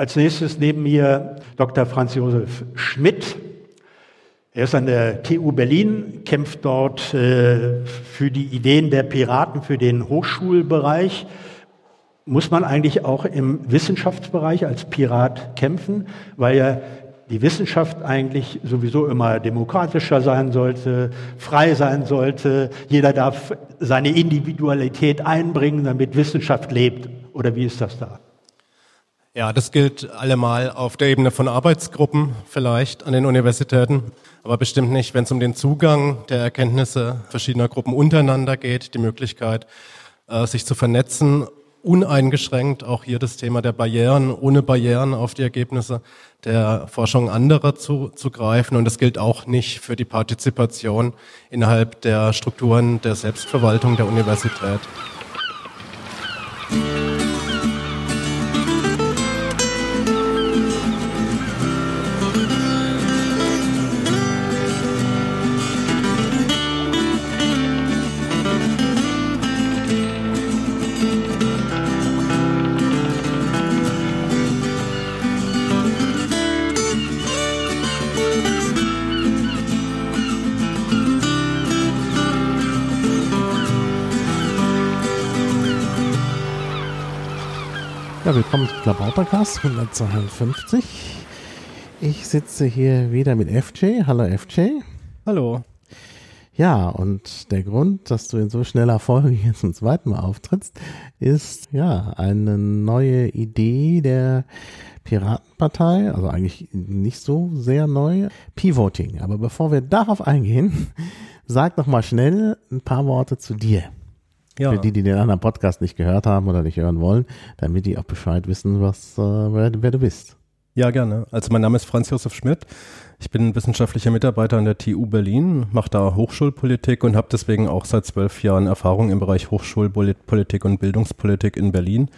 Als nächstes neben mir Dr. Franz Josef Schmidt. Er ist an der TU Berlin, kämpft dort äh, für die Ideen der Piraten für den Hochschulbereich. Muss man eigentlich auch im Wissenschaftsbereich als Pirat kämpfen, weil ja die Wissenschaft eigentlich sowieso immer demokratischer sein sollte, frei sein sollte. Jeder darf seine Individualität einbringen, damit Wissenschaft lebt. Oder wie ist das da? Ja, das gilt allemal auf der Ebene von Arbeitsgruppen vielleicht an den Universitäten, aber bestimmt nicht, wenn es um den Zugang der Erkenntnisse verschiedener Gruppen untereinander geht, die Möglichkeit, äh, sich zu vernetzen uneingeschränkt auch hier das Thema der Barrieren, ohne Barrieren auf die Ergebnisse der Forschung anderer zu, zu greifen. Und das gilt auch nicht für die Partizipation innerhalb der Strukturen der Selbstverwaltung der Universität. Ja, willkommen zum Klabautercast 152. Ich sitze hier wieder mit FJ. Hallo FJ. Hallo. Ja, und der Grund, dass du in so schneller Folge jetzt zum zweiten Mal auftrittst, ist ja eine neue Idee der Piratenpartei, also eigentlich nicht so sehr neu, Pivoting. Aber bevor wir darauf eingehen, sag noch mal schnell ein paar Worte zu dir. Ja. Für die, die den anderen Podcast nicht gehört haben oder nicht hören wollen, damit die auch Bescheid wissen, was, äh, wer, wer, du bist. Ja, gerne. Also mein Name ist Franz Josef Schmidt. Ich bin wissenschaftlicher Mitarbeiter an der TU Berlin, mache da Hochschulpolitik und habe deswegen auch seit zwölf Jahren Erfahrung im Bereich Hochschulpolitik und Bildungspolitik in Berlin.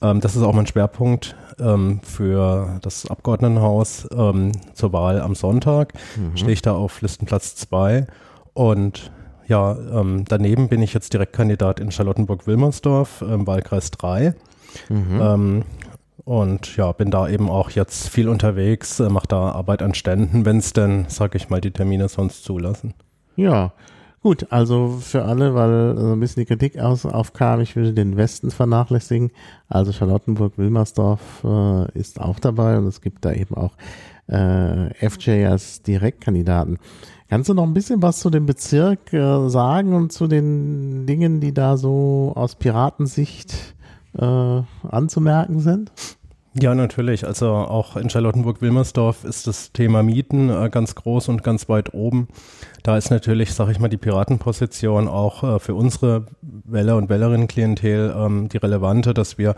Ähm, das ist auch mein Schwerpunkt ähm, für das Abgeordnetenhaus ähm, zur Wahl am Sonntag. Mhm. Stehe ich da auf Listenplatz zwei und ja, ähm, daneben bin ich jetzt Direktkandidat in Charlottenburg-Wilmersdorf im Wahlkreis 3. Mhm. Ähm, und ja, bin da eben auch jetzt viel unterwegs, äh, mache da Arbeit an Ständen, wenn es denn, sag ich mal, die Termine sonst zulassen. Ja, gut, also für alle, weil so ein bisschen die Kritik aus, aufkam, ich würde den Westen vernachlässigen. Also Charlottenburg-Wilmersdorf äh, ist auch dabei und es gibt da eben auch äh, FJ als Direktkandidaten. Kannst du noch ein bisschen was zu dem Bezirk äh, sagen und zu den Dingen, die da so aus Piratensicht äh, anzumerken sind? Ja, natürlich. Also auch in Charlottenburg-Wilmersdorf ist das Thema Mieten äh, ganz groß und ganz weit oben. Da ist natürlich, sage ich mal, die Piratenposition auch äh, für unsere Wähler und Wählerinnenklientel ähm, die relevante, dass wir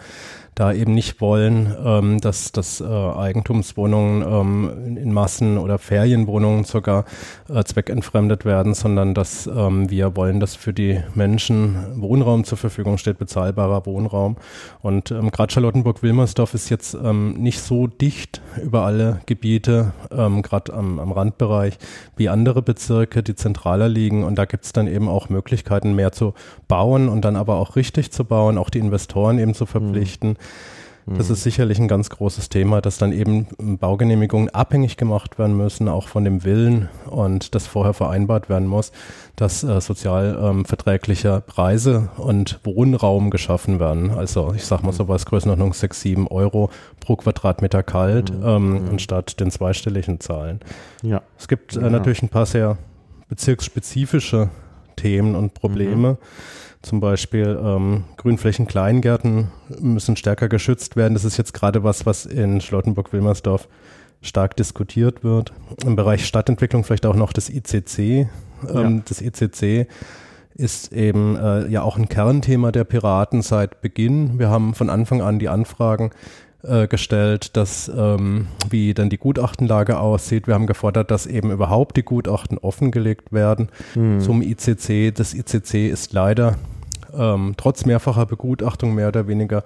da eben nicht wollen, ähm, dass, dass äh, Eigentumswohnungen ähm, in Massen oder Ferienwohnungen sogar äh, zweckentfremdet werden, sondern dass ähm, wir wollen, dass für die Menschen Wohnraum zur Verfügung steht, bezahlbarer Wohnraum. Und ähm, gerade Charlottenburg-Wilmersdorf ist jetzt ähm, nicht so dicht über alle Gebiete, ähm, gerade am, am Randbereich, wie andere Bezirke, die zentraler liegen. Und da gibt es dann eben auch Möglichkeiten, mehr zu bauen und dann aber auch richtig zu bauen, auch die Investoren eben zu verpflichten. Mhm. Das ist sicherlich ein ganz großes Thema, dass dann eben Baugenehmigungen abhängig gemacht werden müssen, auch von dem Willen und das vorher vereinbart werden muss, dass äh, sozial ähm, verträgliche Preise und Wohnraum geschaffen werden. Also ich sag mal sowas Größenordnung 6, 7 Euro pro Quadratmeter kalt mhm. ähm, mhm. anstatt den zweistelligen Zahlen. Ja. Es gibt äh, ja. natürlich ein paar sehr bezirksspezifische Themen und Probleme. Mhm. Zum Beispiel ähm, Grünflächen, Kleingärten müssen stärker geschützt werden. Das ist jetzt gerade was, was in Schlottenburg-Wilmersdorf stark diskutiert wird. Im Bereich Stadtentwicklung vielleicht auch noch das ICC. Ähm, ja. Das ICC ist eben äh, ja auch ein Kernthema der Piraten seit Beginn. Wir haben von Anfang an die Anfragen äh, gestellt, dass ähm, wie dann die Gutachtenlage aussieht. Wir haben gefordert, dass eben überhaupt die Gutachten offengelegt werden mhm. zum ICC. Das ICC ist leider ähm, trotz mehrfacher Begutachtung mehr oder weniger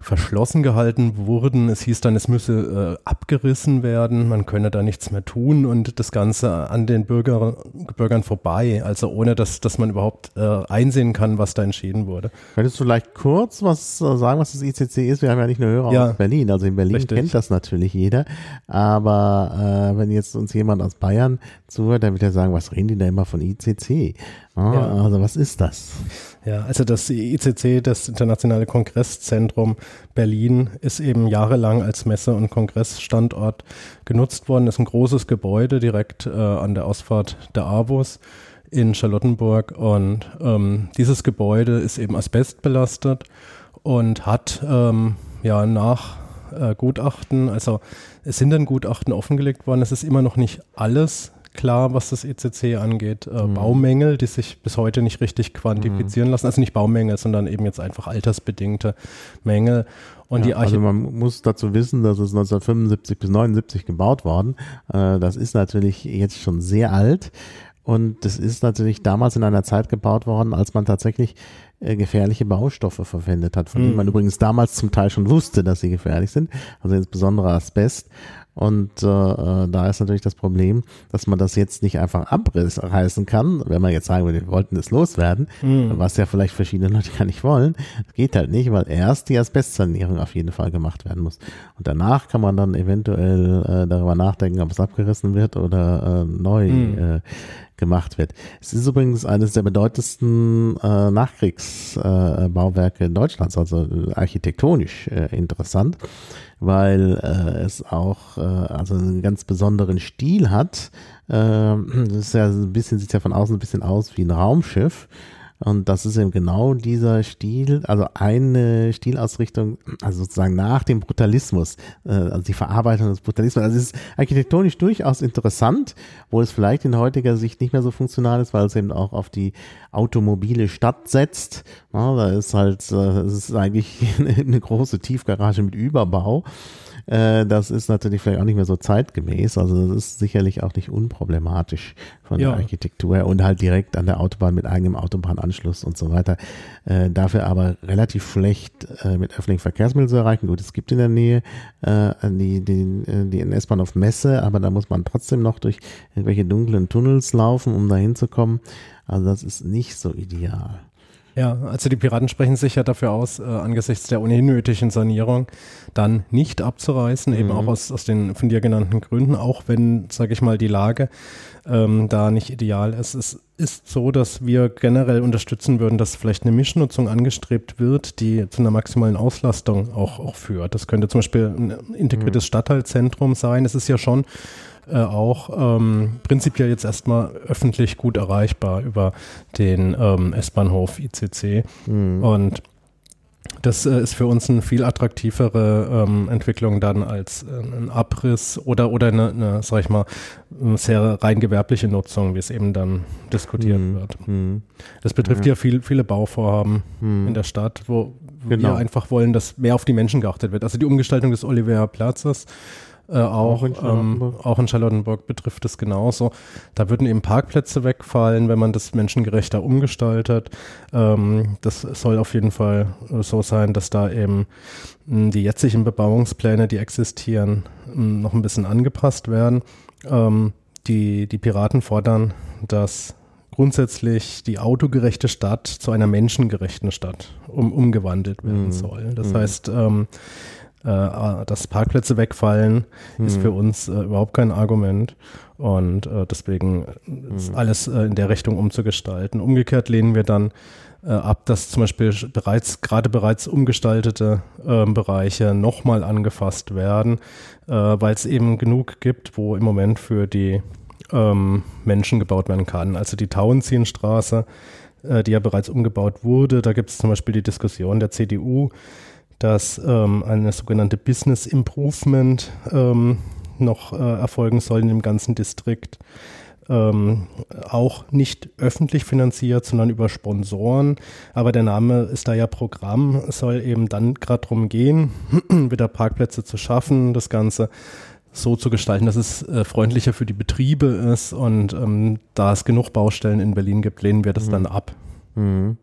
verschlossen gehalten wurden. Es hieß dann, es müsse äh, abgerissen werden, man könne da nichts mehr tun und das Ganze an den Bürger, Bürgern vorbei, also ohne dass, dass man überhaupt äh, einsehen kann, was da entschieden wurde. Könntest du vielleicht kurz was äh, sagen, was das ICC ist? Wir haben ja nicht nur Hörer ja, aus Berlin, also in Berlin richtig. kennt das natürlich jeder, aber äh, wenn jetzt uns jemand aus Bayern zuhört, dann wird er sagen, was reden die da immer von ICC? Ah, ja. Also was ist das? Ja, also das ICC, das Internationale Kongresszentrum Berlin, ist eben jahrelang als Messe- und Kongressstandort genutzt worden. Ist ein großes Gebäude direkt äh, an der Ausfahrt der AWOS in Charlottenburg und ähm, dieses Gebäude ist eben asbestbelastet und hat ähm, ja nach äh, Gutachten, also es sind dann Gutachten offengelegt worden, es ist immer noch nicht alles klar, was das ECC angeht. Äh, mhm. Baumängel, die sich bis heute nicht richtig quantifizieren mhm. lassen. Also nicht Baumängel, sondern eben jetzt einfach altersbedingte Mängel. Und ja, die also man muss dazu wissen, dass es 1975 bis 79 gebaut worden. Äh, das ist natürlich jetzt schon sehr alt. Und das ist natürlich damals in einer Zeit gebaut worden, als man tatsächlich äh, gefährliche Baustoffe verwendet hat, von denen man mhm. übrigens damals zum Teil schon wusste, dass sie gefährlich sind, also insbesondere Asbest. Und äh, äh, da ist natürlich das Problem, dass man das jetzt nicht einfach abreißen kann, wenn man jetzt sagen würde, wir wollten es loswerden, mhm. was ja vielleicht verschiedene Leute gar nicht wollen. Das geht halt nicht, weil erst die Asbestsanierung auf jeden Fall gemacht werden muss. Und danach kann man dann eventuell äh, darüber nachdenken, ob es abgerissen wird oder äh, neu mhm. äh, gemacht wird. Es ist übrigens eines der bedeutendsten äh, Nachkriegsbauwerke äh, Deutschlands, also architektonisch äh, interessant weil äh, es auch äh, also einen ganz besonderen Stil hat. Äh, das ist ja ein bisschen, sieht ja von außen ein bisschen aus wie ein Raumschiff. Und das ist eben genau dieser Stil, also eine Stilausrichtung, also sozusagen nach dem Brutalismus, äh, also die Verarbeitung des Brutalismus. Also es ist architektonisch durchaus interessant, wo es vielleicht in heutiger Sicht nicht mehr so funktional ist, weil es eben auch auf die automobile Stadt setzt. Ja, da ist halt, äh, es ist eigentlich eine große Tiefgarage mit Überbau. Äh, das ist natürlich vielleicht auch nicht mehr so zeitgemäß. Also das ist sicherlich auch nicht unproblematisch von ja. der Architektur und halt direkt an der Autobahn mit eigenem Autobahnanschluss und so weiter. Äh, dafür aber relativ schlecht äh, mit öffentlichen Verkehrsmitteln zu erreichen. Gut, es gibt in der Nähe äh, die, die, äh, die S-Bahn auf Messe, aber da muss man trotzdem noch durch irgendwelche dunklen Tunnels laufen, um da hinzukommen. Also das ist nicht so ideal. Ja, also die Piraten sprechen sich ja dafür aus, äh, angesichts der ohnehin nötigen Sanierung dann nicht abzureißen, mhm. eben auch aus, aus den von dir genannten Gründen, auch wenn, sage ich mal, die Lage ähm, da nicht ideal ist. Es ist so, dass wir generell unterstützen würden, dass vielleicht eine Mischnutzung angestrebt wird, die zu einer maximalen Auslastung auch, auch führt. Das könnte zum Beispiel ein integriertes mhm. Stadtteilzentrum sein. Es ist ja schon äh, auch ähm, prinzipiell jetzt erstmal öffentlich gut erreichbar über den ähm, S-Bahnhof ICC. Mhm. Und das äh, ist für uns eine viel attraktivere ähm, Entwicklung dann als äh, ein Abriss oder, oder eine, eine, sag ich mal, sehr rein gewerbliche Nutzung, wie es eben dann diskutiert mhm. wird. Mhm. Das betrifft ja, ja viel, viele Bauvorhaben mhm. in der Stadt, wo genau. wir einfach wollen, dass mehr auf die Menschen geachtet wird. Also die Umgestaltung des Oliver Platzes äh, auch, auch, in ähm, auch, in Charlottenburg betrifft es genauso. Da würden eben Parkplätze wegfallen, wenn man das menschengerechter umgestaltet. Ähm, das soll auf jeden Fall äh, so sein, dass da eben mh, die jetzigen Bebauungspläne, die existieren, mh, noch ein bisschen angepasst werden. Ähm, die, die Piraten fordern, dass grundsätzlich die autogerechte Stadt zu einer menschengerechten Stadt um, umgewandelt werden mhm. soll. Das mhm. heißt, ähm, äh, dass Parkplätze wegfallen, mhm. ist für uns äh, überhaupt kein Argument. Und äh, deswegen ist mhm. alles äh, in der Richtung umzugestalten. Umgekehrt lehnen wir dann äh, ab, dass zum Beispiel bereits, gerade bereits umgestaltete ähm, Bereiche nochmal angefasst werden, äh, weil es eben genug gibt, wo im Moment für die ähm, Menschen gebaut werden kann. Also die Tauentzienstraße, die ja bereits umgebaut wurde, da gibt es zum Beispiel die Diskussion der CDU, dass ähm, eine sogenannte Business Improvement ähm, noch äh, erfolgen soll in dem ganzen Distrikt. Ähm, auch nicht öffentlich finanziert, sondern über Sponsoren. Aber der Name ist da ja Programm. Es soll eben dann gerade darum gehen, wieder Parkplätze zu schaffen, das Ganze so zu gestalten, dass es äh, freundlicher für die Betriebe ist. Und ähm, da es genug Baustellen in Berlin gibt, lehnen wir das mhm. dann ab. Mhm.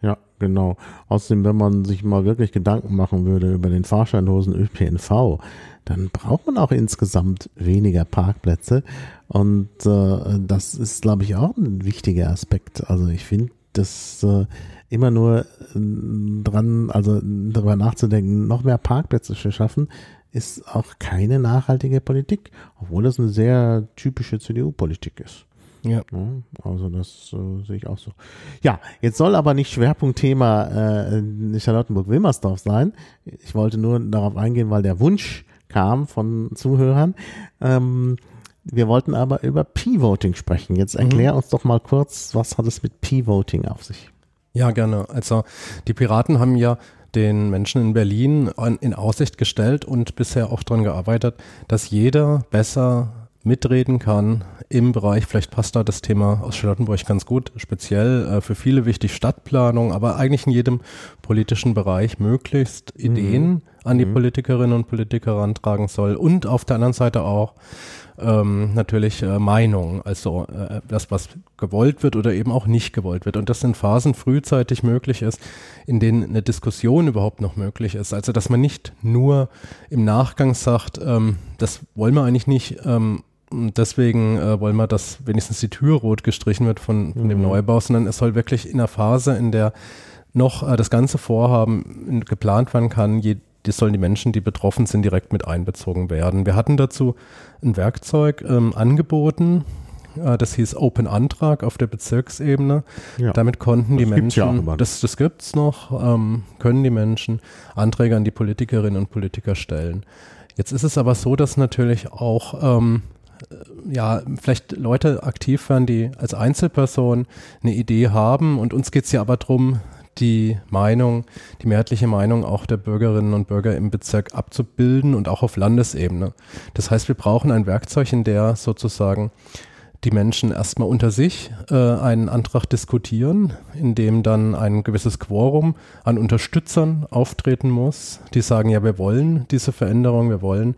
Ja, genau. Außerdem, wenn man sich mal wirklich Gedanken machen würde über den fahrscheinlosen ÖPNV, dann braucht man auch insgesamt weniger Parkplätze. Und äh, das ist, glaube ich, auch ein wichtiger Aspekt. Also ich finde, das äh, immer nur äh, dran, also darüber nachzudenken, noch mehr Parkplätze zu schaffen, ist auch keine nachhaltige Politik, obwohl das eine sehr typische CDU-Politik ist. Ja. Also das äh, sehe ich auch so. Ja, jetzt soll aber nicht Schwerpunktthema äh, Charlottenburg-Wilmersdorf sein. Ich wollte nur darauf eingehen, weil der Wunsch kam von Zuhörern. Ähm, wir wollten aber über P-Voting sprechen. Jetzt mhm. erklär mhm. uns doch mal kurz, was hat es mit P-Voting auf sich? Ja, gerne. Also die Piraten haben ja den Menschen in Berlin in Aussicht gestellt und bisher auch daran gearbeitet, dass jeder besser mitreden kann im Bereich, vielleicht passt da das Thema aus Charlottenburg ganz gut, speziell äh, für viele wichtig Stadtplanung, aber eigentlich in jedem politischen Bereich möglichst mhm. Ideen an die mhm. Politikerinnen und Politiker rantragen soll und auf der anderen Seite auch ähm, natürlich äh, Meinung, also äh, das, was gewollt wird oder eben auch nicht gewollt wird. Und das in Phasen frühzeitig möglich ist, in denen eine Diskussion überhaupt noch möglich ist. Also dass man nicht nur im Nachgang sagt, ähm, das wollen wir eigentlich nicht, ähm, deswegen äh, wollen wir, dass wenigstens die Tür rot gestrichen wird von, von mhm. dem Neubau, sondern es soll wirklich in einer Phase, in der noch äh, das ganze Vorhaben geplant werden kann, je, die sollen die Menschen, die betroffen sind, direkt mit einbezogen werden. Wir hatten dazu ein Werkzeug ähm, angeboten, äh, das hieß Open Antrag auf der Bezirksebene. Ja, Damit konnten die Menschen, ja das, das gibt es noch, ähm, können die Menschen Anträge an die Politikerinnen und Politiker stellen. Jetzt ist es aber so, dass natürlich auch ähm, äh, ja, vielleicht Leute aktiv werden, die als Einzelperson eine Idee haben. Und uns geht es ja aber darum, die Meinung, die mehrheitliche Meinung auch der Bürgerinnen und Bürger im Bezirk abzubilden und auch auf Landesebene. Das heißt, wir brauchen ein Werkzeug, in der sozusagen die Menschen erstmal unter sich äh, einen Antrag diskutieren, in dem dann ein gewisses Quorum an Unterstützern auftreten muss, die sagen, ja, wir wollen diese Veränderung, wir wollen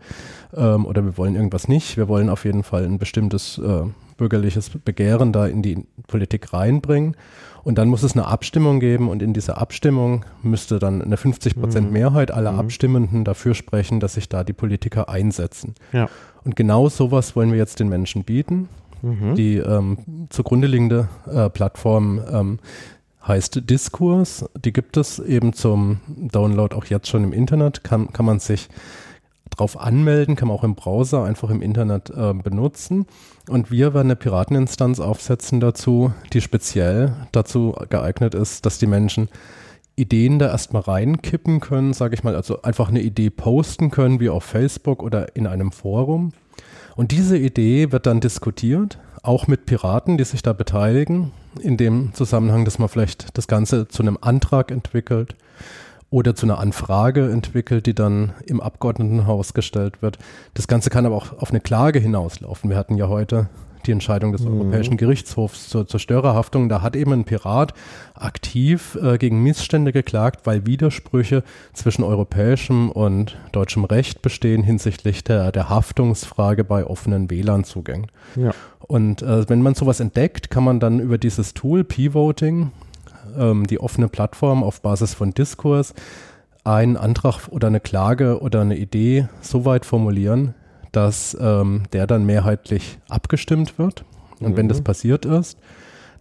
ähm, oder wir wollen irgendwas nicht, wir wollen auf jeden Fall ein bestimmtes äh, bürgerliches Begehren da in die Politik reinbringen. Und dann muss es eine Abstimmung geben und in dieser Abstimmung müsste dann eine 50 Prozent mhm. Mehrheit aller mhm. Abstimmenden dafür sprechen, dass sich da die Politiker einsetzen. Ja. Und genau sowas wollen wir jetzt den Menschen bieten. Mhm. Die ähm, zugrunde liegende äh, Plattform ähm, heißt Diskurs. Die gibt es eben zum Download auch jetzt schon im Internet. Kann, kann man sich drauf anmelden, kann man auch im Browser einfach im Internet äh, benutzen. Und wir werden eine Pirateninstanz aufsetzen dazu, die speziell dazu geeignet ist, dass die Menschen Ideen da erstmal reinkippen können, sage ich mal, also einfach eine Idee posten können, wie auf Facebook oder in einem Forum. Und diese Idee wird dann diskutiert, auch mit Piraten, die sich da beteiligen, in dem Zusammenhang, dass man vielleicht das Ganze zu einem Antrag entwickelt oder zu einer Anfrage entwickelt, die dann im Abgeordnetenhaus gestellt wird. Das Ganze kann aber auch auf eine Klage hinauslaufen. Wir hatten ja heute die Entscheidung des mhm. Europäischen Gerichtshofs zur, zur Störerhaftung. Da hat eben ein Pirat aktiv äh, gegen Missstände geklagt, weil Widersprüche zwischen europäischem und deutschem Recht bestehen hinsichtlich der, der Haftungsfrage bei offenen WLAN-Zugängen. Ja. Und äh, wenn man sowas entdeckt, kann man dann über dieses Tool P-Voting, ähm, die offene Plattform auf Basis von Diskurs, einen Antrag oder eine Klage oder eine Idee so weit formulieren, dass ähm, der dann mehrheitlich abgestimmt wird. Und mhm. wenn das mhm. passiert ist,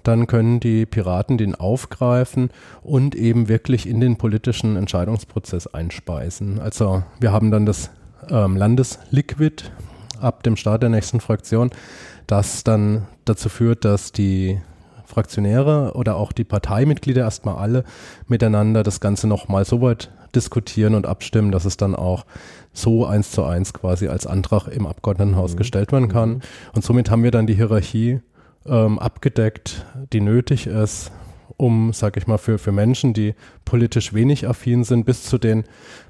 dann können die Piraten den aufgreifen und eben wirklich in den politischen Entscheidungsprozess einspeisen. Also wir haben dann das ähm, Landesliquid ab dem Start der nächsten Fraktion, das dann dazu führt, dass die Fraktionäre oder auch die Parteimitglieder erstmal alle miteinander das Ganze nochmal so weit diskutieren und abstimmen, dass es dann auch so eins zu eins quasi als Antrag im Abgeordnetenhaus mhm. gestellt werden kann. Mhm. Und somit haben wir dann die Hierarchie ähm, abgedeckt, die nötig ist, um, sag ich mal, für, für Menschen, die politisch wenig affin sind, bis zu den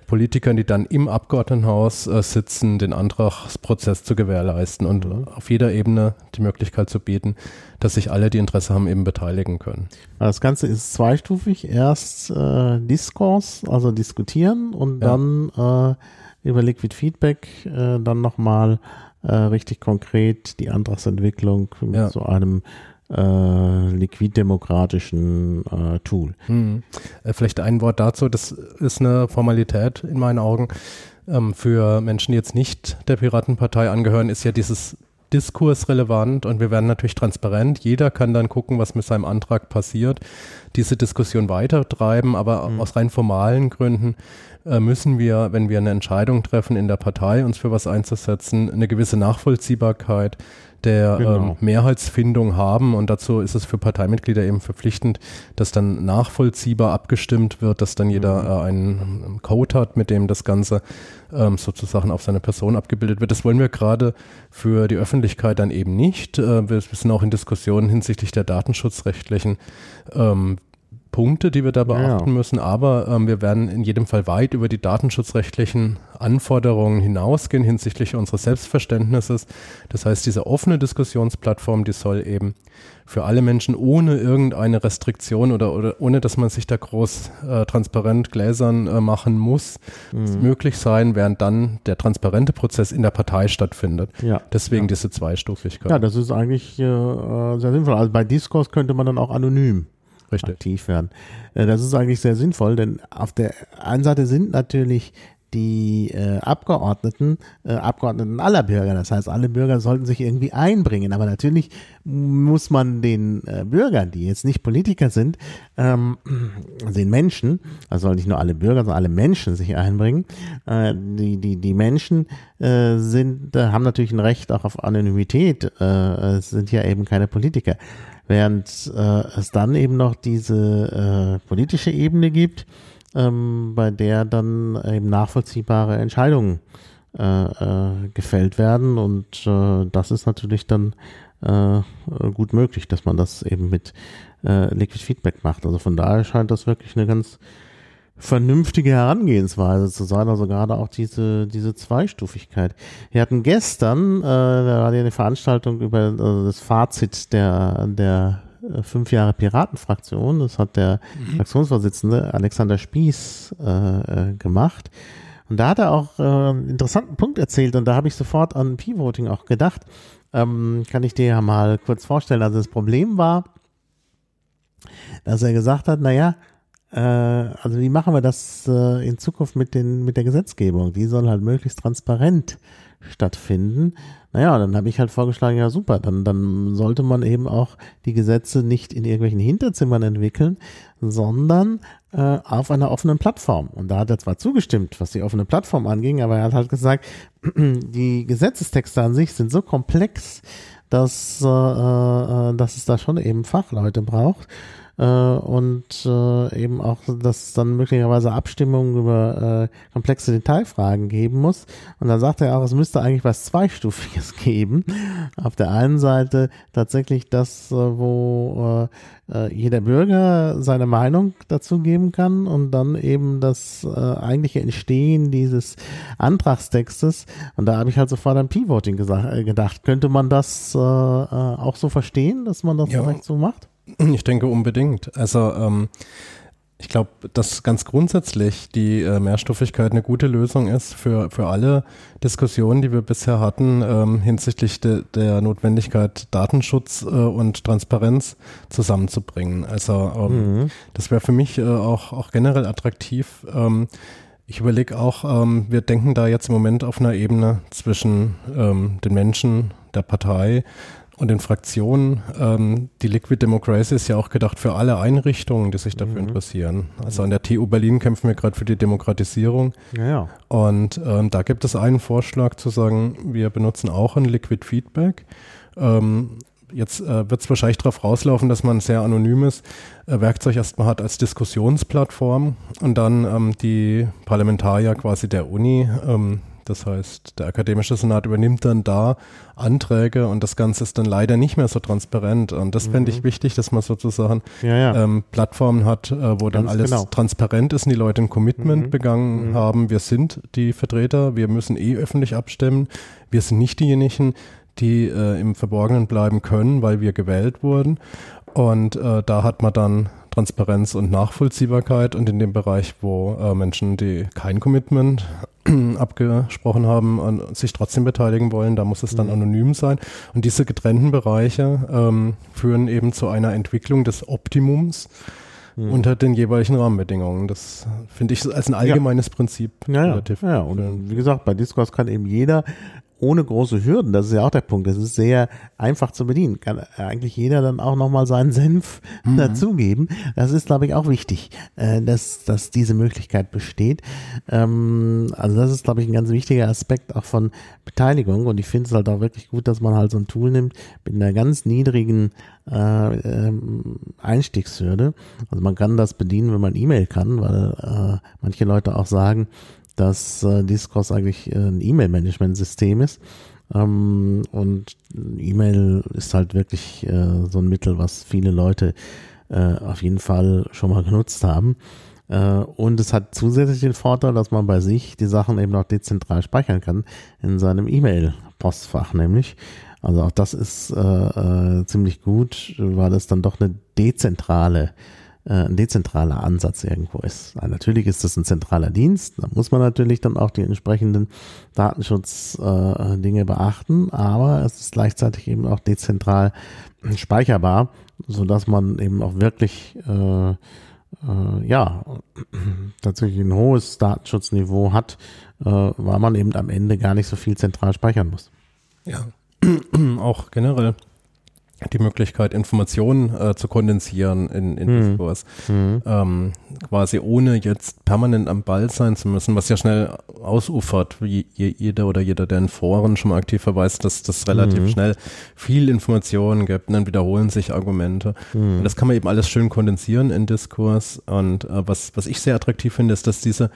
Politikern, die dann im Abgeordnetenhaus äh, sitzen, den Antragsprozess zu gewährleisten und mhm. auf jeder Ebene die Möglichkeit zu bieten, dass sich alle, die Interesse haben, eben beteiligen können. Das Ganze ist zweistufig. Erst äh, Diskurs, also diskutieren und ja. dann äh, über Liquid Feedback äh, dann nochmal äh, richtig konkret die Antragsentwicklung mit ja. so einem äh, liquiddemokratischen äh, Tool. Hm. Äh, vielleicht ein Wort dazu, das ist eine Formalität in meinen Augen. Ähm, für Menschen, die jetzt nicht der Piratenpartei angehören, ist ja dieses Diskurs relevant und wir werden natürlich transparent. Jeder kann dann gucken, was mit seinem Antrag passiert, diese Diskussion weitertreiben, aber mhm. aus rein formalen Gründen äh, müssen wir, wenn wir eine Entscheidung treffen in der Partei, uns für was einzusetzen, eine gewisse Nachvollziehbarkeit der genau. ähm, Mehrheitsfindung haben und dazu ist es für Parteimitglieder eben verpflichtend, dass dann nachvollziehbar abgestimmt wird, dass dann jeder mhm. äh, einen Code hat, mit dem das Ganze ähm, sozusagen auf seine Person abgebildet wird. Das wollen wir gerade für die Öffentlichkeit dann eben nicht. Äh, wir, wir sind auch in Diskussionen hinsichtlich der datenschutzrechtlichen ähm, Punkte, die wir da beachten ja. müssen, aber ähm, wir werden in jedem Fall weit über die datenschutzrechtlichen Anforderungen hinausgehen hinsichtlich unseres Selbstverständnisses. Das heißt, diese offene Diskussionsplattform, die soll eben für alle Menschen ohne irgendeine Restriktion oder, oder ohne, dass man sich da groß äh, transparent gläsern äh, machen muss, mhm. möglich sein, während dann der transparente Prozess in der Partei stattfindet. Ja. Deswegen ja. diese Zweistufigkeit. Ja, das ist eigentlich äh, sehr sinnvoll. Also bei Discourse könnte man dann auch anonym Richtig. aktiv werden. Äh, das ist eigentlich sehr sinnvoll, denn auf der einen Seite sind natürlich die äh, Abgeordneten, äh, Abgeordneten aller Bürger. Das heißt, alle Bürger sollten sich irgendwie einbringen. Aber natürlich muss man den äh, Bürgern, die jetzt nicht Politiker sind, ähm, den Menschen, also nicht nur alle Bürger, sondern alle Menschen sich einbringen. Äh, die, die, die Menschen äh, sind, äh, haben natürlich ein Recht auch auf Anonymität. Äh, sind ja eben keine Politiker. Während äh, es dann eben noch diese äh, politische Ebene gibt, ähm, bei der dann eben nachvollziehbare Entscheidungen äh, äh, gefällt werden. Und äh, das ist natürlich dann äh, gut möglich, dass man das eben mit Liquid Feedback macht. Also von daher scheint das wirklich eine ganz vernünftige Herangehensweise zu sein, also gerade auch diese, diese Zweistufigkeit. Wir hatten gestern, äh, da war ja eine Veranstaltung über äh, das Fazit der, der äh, fünf Jahre Piratenfraktion, das hat der mhm. Fraktionsvorsitzende Alexander Spieß äh, äh, gemacht. Und da hat er auch äh, einen interessanten Punkt erzählt und da habe ich sofort an P-Voting auch gedacht. Ähm, kann ich dir ja mal kurz vorstellen. Also das Problem war, dass er gesagt hat, naja, also wie machen wir das äh, in Zukunft mit, den, mit der Gesetzgebung? Die soll halt möglichst transparent stattfinden. Naja, dann habe ich halt vorgeschlagen, ja super, dann, dann sollte man eben auch die Gesetze nicht in irgendwelchen Hinterzimmern entwickeln, sondern äh, auf einer offenen Plattform. Und da hat er zwar zugestimmt, was die offene Plattform anging, aber er hat halt gesagt, die Gesetzestexte an sich sind so komplex, dass, äh, äh, dass es da schon eben Fachleute braucht äh, und äh, eben auch, dass es dann möglicherweise Abstimmungen über äh, komplexe Detailfragen geben muss. Und dann sagt er auch, es müsste eigentlich was Zweistufiges geben. Auf der einen Seite tatsächlich das, äh, wo äh, äh, jeder Bürger seine Meinung dazu geben kann und dann eben das eigentliche Entstehen dieses Antragstextes. Und da habe ich halt sofort an P-Voting gedacht. Könnte man das auch so verstehen, dass man das ja. direkt so macht? Ich denke unbedingt. Also ähm, ich glaube, dass ganz grundsätzlich die äh, Mehrstufigkeit eine gute Lösung ist für, für alle Diskussionen, die wir bisher hatten ähm, hinsichtlich de, der Notwendigkeit, Datenschutz äh, und Transparenz zusammenzubringen. Also ähm, mhm. das wäre für mich äh, auch, auch generell attraktiv. Ähm, ich überlege auch, ähm, wir denken da jetzt im Moment auf einer Ebene zwischen ähm, den Menschen, der Partei, und den Fraktionen. Ähm, die Liquid Democracy ist ja auch gedacht für alle Einrichtungen, die sich dafür mhm. interessieren. Also an der TU Berlin kämpfen wir gerade für die Demokratisierung. Ja, ja. Und ähm, da gibt es einen Vorschlag zu sagen, wir benutzen auch ein Liquid Feedback. Ähm, jetzt äh, wird es wahrscheinlich darauf rauslaufen, dass man ein sehr anonymes äh, Werkzeug erstmal hat als Diskussionsplattform und dann ähm, die Parlamentarier quasi der Uni ähm, das heißt, der Akademische Senat übernimmt dann da Anträge und das Ganze ist dann leider nicht mehr so transparent. Und das mhm. fände ich wichtig, dass man sozusagen ja, ja. Ähm, Plattformen hat, äh, wo Ganz dann alles genau. transparent ist und die Leute ein Commitment mhm. begangen mhm. haben. Wir sind die Vertreter, wir müssen eh öffentlich abstimmen. Wir sind nicht diejenigen, die äh, im Verborgenen bleiben können, weil wir gewählt wurden. Und äh, da hat man dann Transparenz und Nachvollziehbarkeit und in dem Bereich, wo äh, Menschen, die kein Commitment abgesprochen haben und sich trotzdem beteiligen wollen, da muss es dann mhm. anonym sein. Und diese getrennten Bereiche ähm, führen eben zu einer Entwicklung des Optimums mhm. unter den jeweiligen Rahmenbedingungen. Das finde ich als ein allgemeines ja. Prinzip ja, relativ. Ja, und wie gesagt, bei Discourse kann eben jeder ohne große Hürden. Das ist ja auch der Punkt. Das ist sehr einfach zu bedienen. Kann eigentlich jeder dann auch nochmal seinen Senf mhm. dazugeben. Das ist, glaube ich, auch wichtig, äh, dass, dass diese Möglichkeit besteht. Ähm, also das ist, glaube ich, ein ganz wichtiger Aspekt auch von Beteiligung. Und ich finde es halt auch wirklich gut, dass man halt so ein Tool nimmt mit einer ganz niedrigen äh, ähm, Einstiegshürde. Also man kann das bedienen, wenn man E-Mail kann, weil äh, manche Leute auch sagen, dass äh, Discourse eigentlich äh, ein E-Mail-Management-System ist. Ähm, und E-Mail ist halt wirklich äh, so ein Mittel, was viele Leute äh, auf jeden Fall schon mal genutzt haben. Äh, und es hat zusätzlich den Vorteil, dass man bei sich die Sachen eben auch dezentral speichern kann in seinem E-Mail-Postfach nämlich. Also auch das ist äh, äh, ziemlich gut, weil es dann doch eine dezentrale ein dezentraler Ansatz irgendwo ist. natürlich ist das ein zentraler Dienst, da muss man natürlich dann auch die entsprechenden Datenschutzdinge äh, beachten, aber es ist gleichzeitig eben auch dezentral speicherbar, so dass man eben auch wirklich äh, äh, ja tatsächlich ein hohes Datenschutzniveau hat, äh, weil man eben am Ende gar nicht so viel zentral speichern muss. Ja, auch generell die Möglichkeit, Informationen äh, zu kondensieren in, in mhm. Diskurs. Mhm. Ähm, quasi ohne jetzt permanent am Ball sein zu müssen, was ja schnell ausufert, wie jeder oder jeder, der in Foren schon mal aktiv verweist, dass das relativ mhm. schnell viel Informationen gibt und dann wiederholen sich Argumente. Mhm. Und das kann man eben alles schön kondensieren in Diskurs. Und äh, was, was ich sehr attraktiv finde, ist, dass diese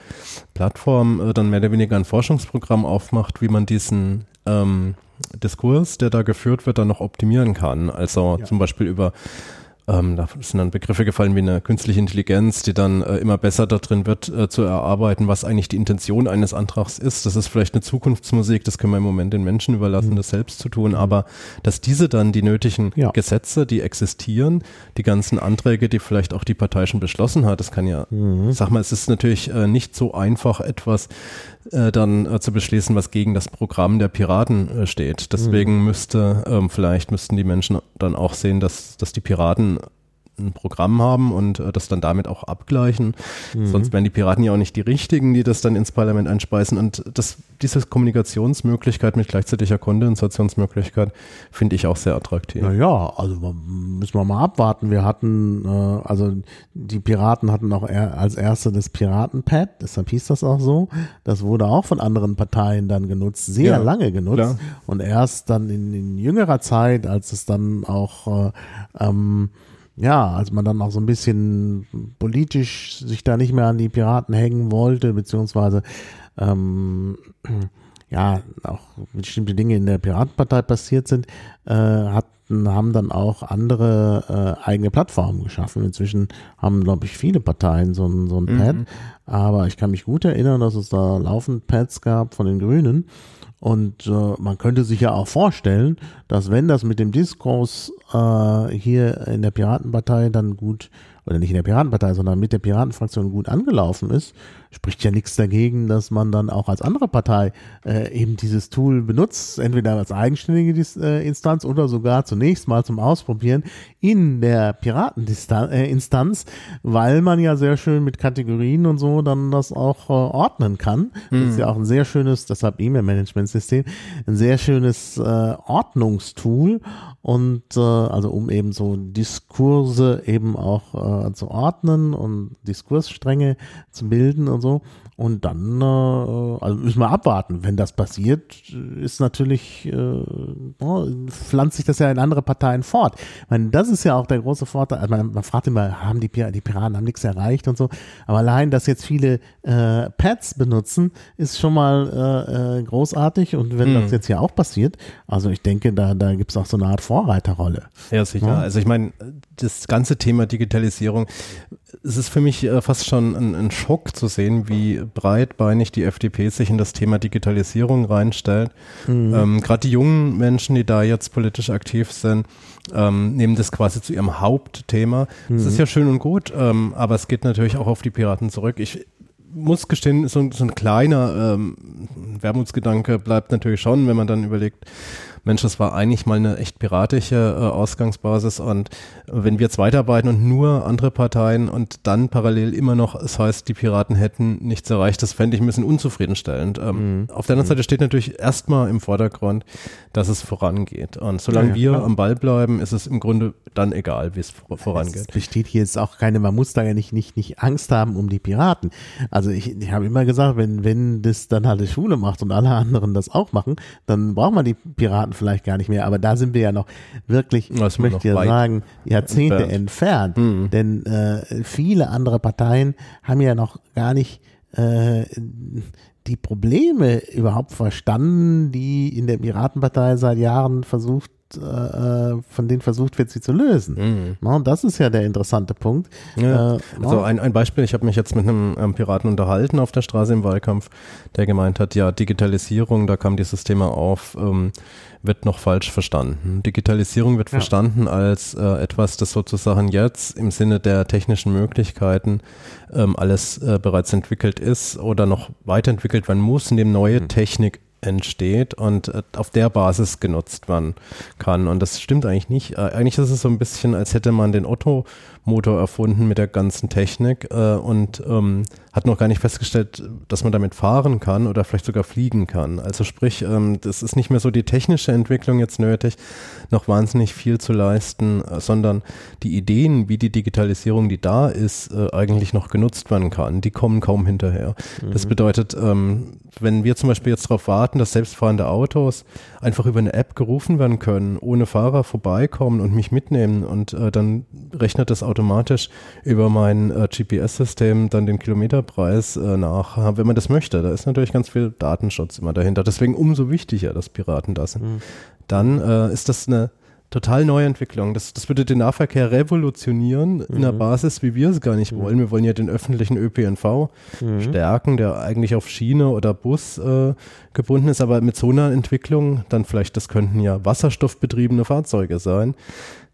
Plattform äh, dann mehr oder weniger ein Forschungsprogramm aufmacht, wie man diesen ähm, Diskurs, der da geführt wird, dann noch optimieren kann. Also ja. zum Beispiel über ähm, da sind dann Begriffe gefallen wie eine künstliche Intelligenz, die dann äh, immer besser darin wird, äh, zu erarbeiten, was eigentlich die Intention eines Antrags ist. Das ist vielleicht eine Zukunftsmusik, das können wir im Moment den Menschen überlassen, mhm. das selbst zu tun, aber dass diese dann die nötigen ja. Gesetze, die existieren, die ganzen Anträge, die vielleicht auch die Partei schon beschlossen hat, das kann ja, mhm. sag mal, es ist natürlich äh, nicht so einfach, etwas äh, dann äh, zu beschließen, was gegen das Programm der Piraten äh, steht. Deswegen mhm. müsste, ähm, vielleicht müssten die Menschen dann auch sehen, dass, dass die Piraten ein Programm haben und äh, das dann damit auch abgleichen. Mhm. Sonst wären die Piraten ja auch nicht die richtigen, die das dann ins Parlament einspeisen. Und das, diese Kommunikationsmöglichkeit mit gleichzeitiger Kondensationsmöglichkeit finde ich auch sehr attraktiv. Naja, also müssen wir mal abwarten. Wir hatten, äh, also die Piraten hatten auch er, als erste das Piratenpad, deshalb hieß das auch so. Das wurde auch von anderen Parteien dann genutzt, sehr ja, lange genutzt. Klar. Und erst dann in, in, jüngerer Zeit, als es dann auch äh, ähm, ja, als man dann auch so ein bisschen politisch sich da nicht mehr an die Piraten hängen wollte, beziehungsweise ähm, ja, auch bestimmte Dinge in der Piratenpartei passiert sind, äh, hatten, haben dann auch andere äh, eigene Plattformen geschaffen. Inzwischen haben, glaube ich, viele Parteien so ein, so ein mhm. Pad, aber ich kann mich gut erinnern, dass es da laufend Pads gab von den Grünen. Und äh, man könnte sich ja auch vorstellen, dass wenn das mit dem Diskurs äh, hier in der Piratenpartei dann gut, oder nicht in der Piratenpartei, sondern mit der Piratenfraktion gut angelaufen ist, spricht ja nichts dagegen, dass man dann auch als andere Partei äh, eben dieses Tool benutzt, entweder als eigenständige äh, Instanz oder sogar zunächst mal zum Ausprobieren in der Pirateninstanz, äh, weil man ja sehr schön mit Kategorien und so dann das auch äh, ordnen kann. Mhm. Das ist ja auch ein sehr schönes, deshalb E-Mail-Management-System, ein sehr schönes äh, Ordnungstool und äh, also um eben so Diskurse eben auch äh, zu ordnen und Diskursstränge zu bilden und so. Und dann, äh, also müssen wir abwarten. Wenn das passiert, ist natürlich, äh, oh, pflanzt sich das ja in andere Parteien fort. Ich meine, das ist ja auch der große Vorteil. Also man, man fragt immer, haben die, die Piraten haben nichts erreicht und so. Aber allein, dass jetzt viele äh, Pads benutzen, ist schon mal äh, äh, großartig. Und wenn mhm. das jetzt ja auch passiert, also ich denke, da, da gibt es auch so eine Art Vorreiterrolle. Ja, sicher. Ja? Also ich meine, das ganze Thema Digitalisierung, es ist für mich fast schon ein, ein, Schock zu sehen, wie breitbeinig die FDP sich in das Thema Digitalisierung reinstellt. Mhm. Ähm, Gerade die jungen Menschen, die da jetzt politisch aktiv sind, ähm, nehmen das quasi zu ihrem Hauptthema. Mhm. Das ist ja schön und gut, ähm, aber es geht natürlich auch auf die Piraten zurück. Ich muss gestehen, so, so ein kleiner ähm, Wermutsgedanke bleibt natürlich schon, wenn man dann überlegt, Mensch, das war eigentlich mal eine echt piratische äh, Ausgangsbasis und wenn wir jetzt weiterarbeiten und nur andere Parteien und dann parallel immer noch, es heißt, die Piraten hätten nichts erreicht, das fände ich ein bisschen unzufriedenstellend. Ähm, mhm. Auf der anderen mhm. Seite steht natürlich erstmal im Vordergrund, dass es vorangeht. Und solange ja, ja, wir am Ball bleiben, ist es im Grunde dann egal, wie es vorangeht. Es besteht hier jetzt auch keine, man muss da ja nicht, nicht, nicht Angst haben um die Piraten. Also ich, ich habe immer gesagt, wenn, wenn das dann halt die Schule macht und alle anderen das auch machen, dann braucht man die Piraten vielleicht gar nicht mehr. Aber da sind wir ja noch wirklich, ich möchte ja sagen, Jahrzehnte entfernt. entfernt. Mhm. Denn äh, viele andere Parteien haben ja noch gar nicht äh, die Probleme überhaupt verstanden, die in der Piratenpartei seit Jahren versucht äh, von denen versucht wird, sie zu lösen. Mhm. No, das ist ja der interessante Punkt. Ja. Äh, also ein, ein Beispiel, ich habe mich jetzt mit einem ähm, Piraten unterhalten auf der Straße im Wahlkampf, der gemeint hat, ja, Digitalisierung, da kam dieses Thema auf, ähm, wird noch falsch verstanden. Digitalisierung wird ja. verstanden als äh, etwas, das sozusagen jetzt im Sinne der technischen Möglichkeiten ähm, alles äh, bereits entwickelt ist oder noch weiterentwickelt werden muss, indem neue mhm. Technik entsteht und äh, auf der Basis genutzt werden kann. Und das stimmt eigentlich nicht. Äh, eigentlich ist es so ein bisschen, als hätte man den Otto-Motor erfunden mit der ganzen Technik äh, und ähm, hat noch gar nicht festgestellt, dass man damit fahren kann oder vielleicht sogar fliegen kann. Also sprich, ähm, das ist nicht mehr so die technische Entwicklung jetzt nötig, noch wahnsinnig viel zu leisten, äh, sondern die Ideen, wie die Digitalisierung, die da ist, äh, eigentlich noch genutzt werden kann, die kommen kaum hinterher. Mhm. Das bedeutet, ähm, wenn wir zum Beispiel jetzt darauf warten, dass selbstfahrende Autos einfach über eine App gerufen werden können, ohne Fahrer vorbeikommen und mich mitnehmen und äh, dann rechnet das automatisch über mein äh, GPS-System dann den Kilometer Preis äh, nach, wenn man das möchte. Da ist natürlich ganz viel Datenschutz immer dahinter. Deswegen umso wichtiger, dass Piraten da sind. Mhm. Dann äh, ist das eine total neue Entwicklung. Das, das würde den Nahverkehr revolutionieren mhm. in der Basis, wie wir es gar nicht mhm. wollen. Wir wollen ja den öffentlichen ÖPNV mhm. stärken, der eigentlich auf Schiene oder Bus äh, gebunden ist, aber mit so einer Entwicklung, dann vielleicht, das könnten ja wasserstoffbetriebene Fahrzeuge sein,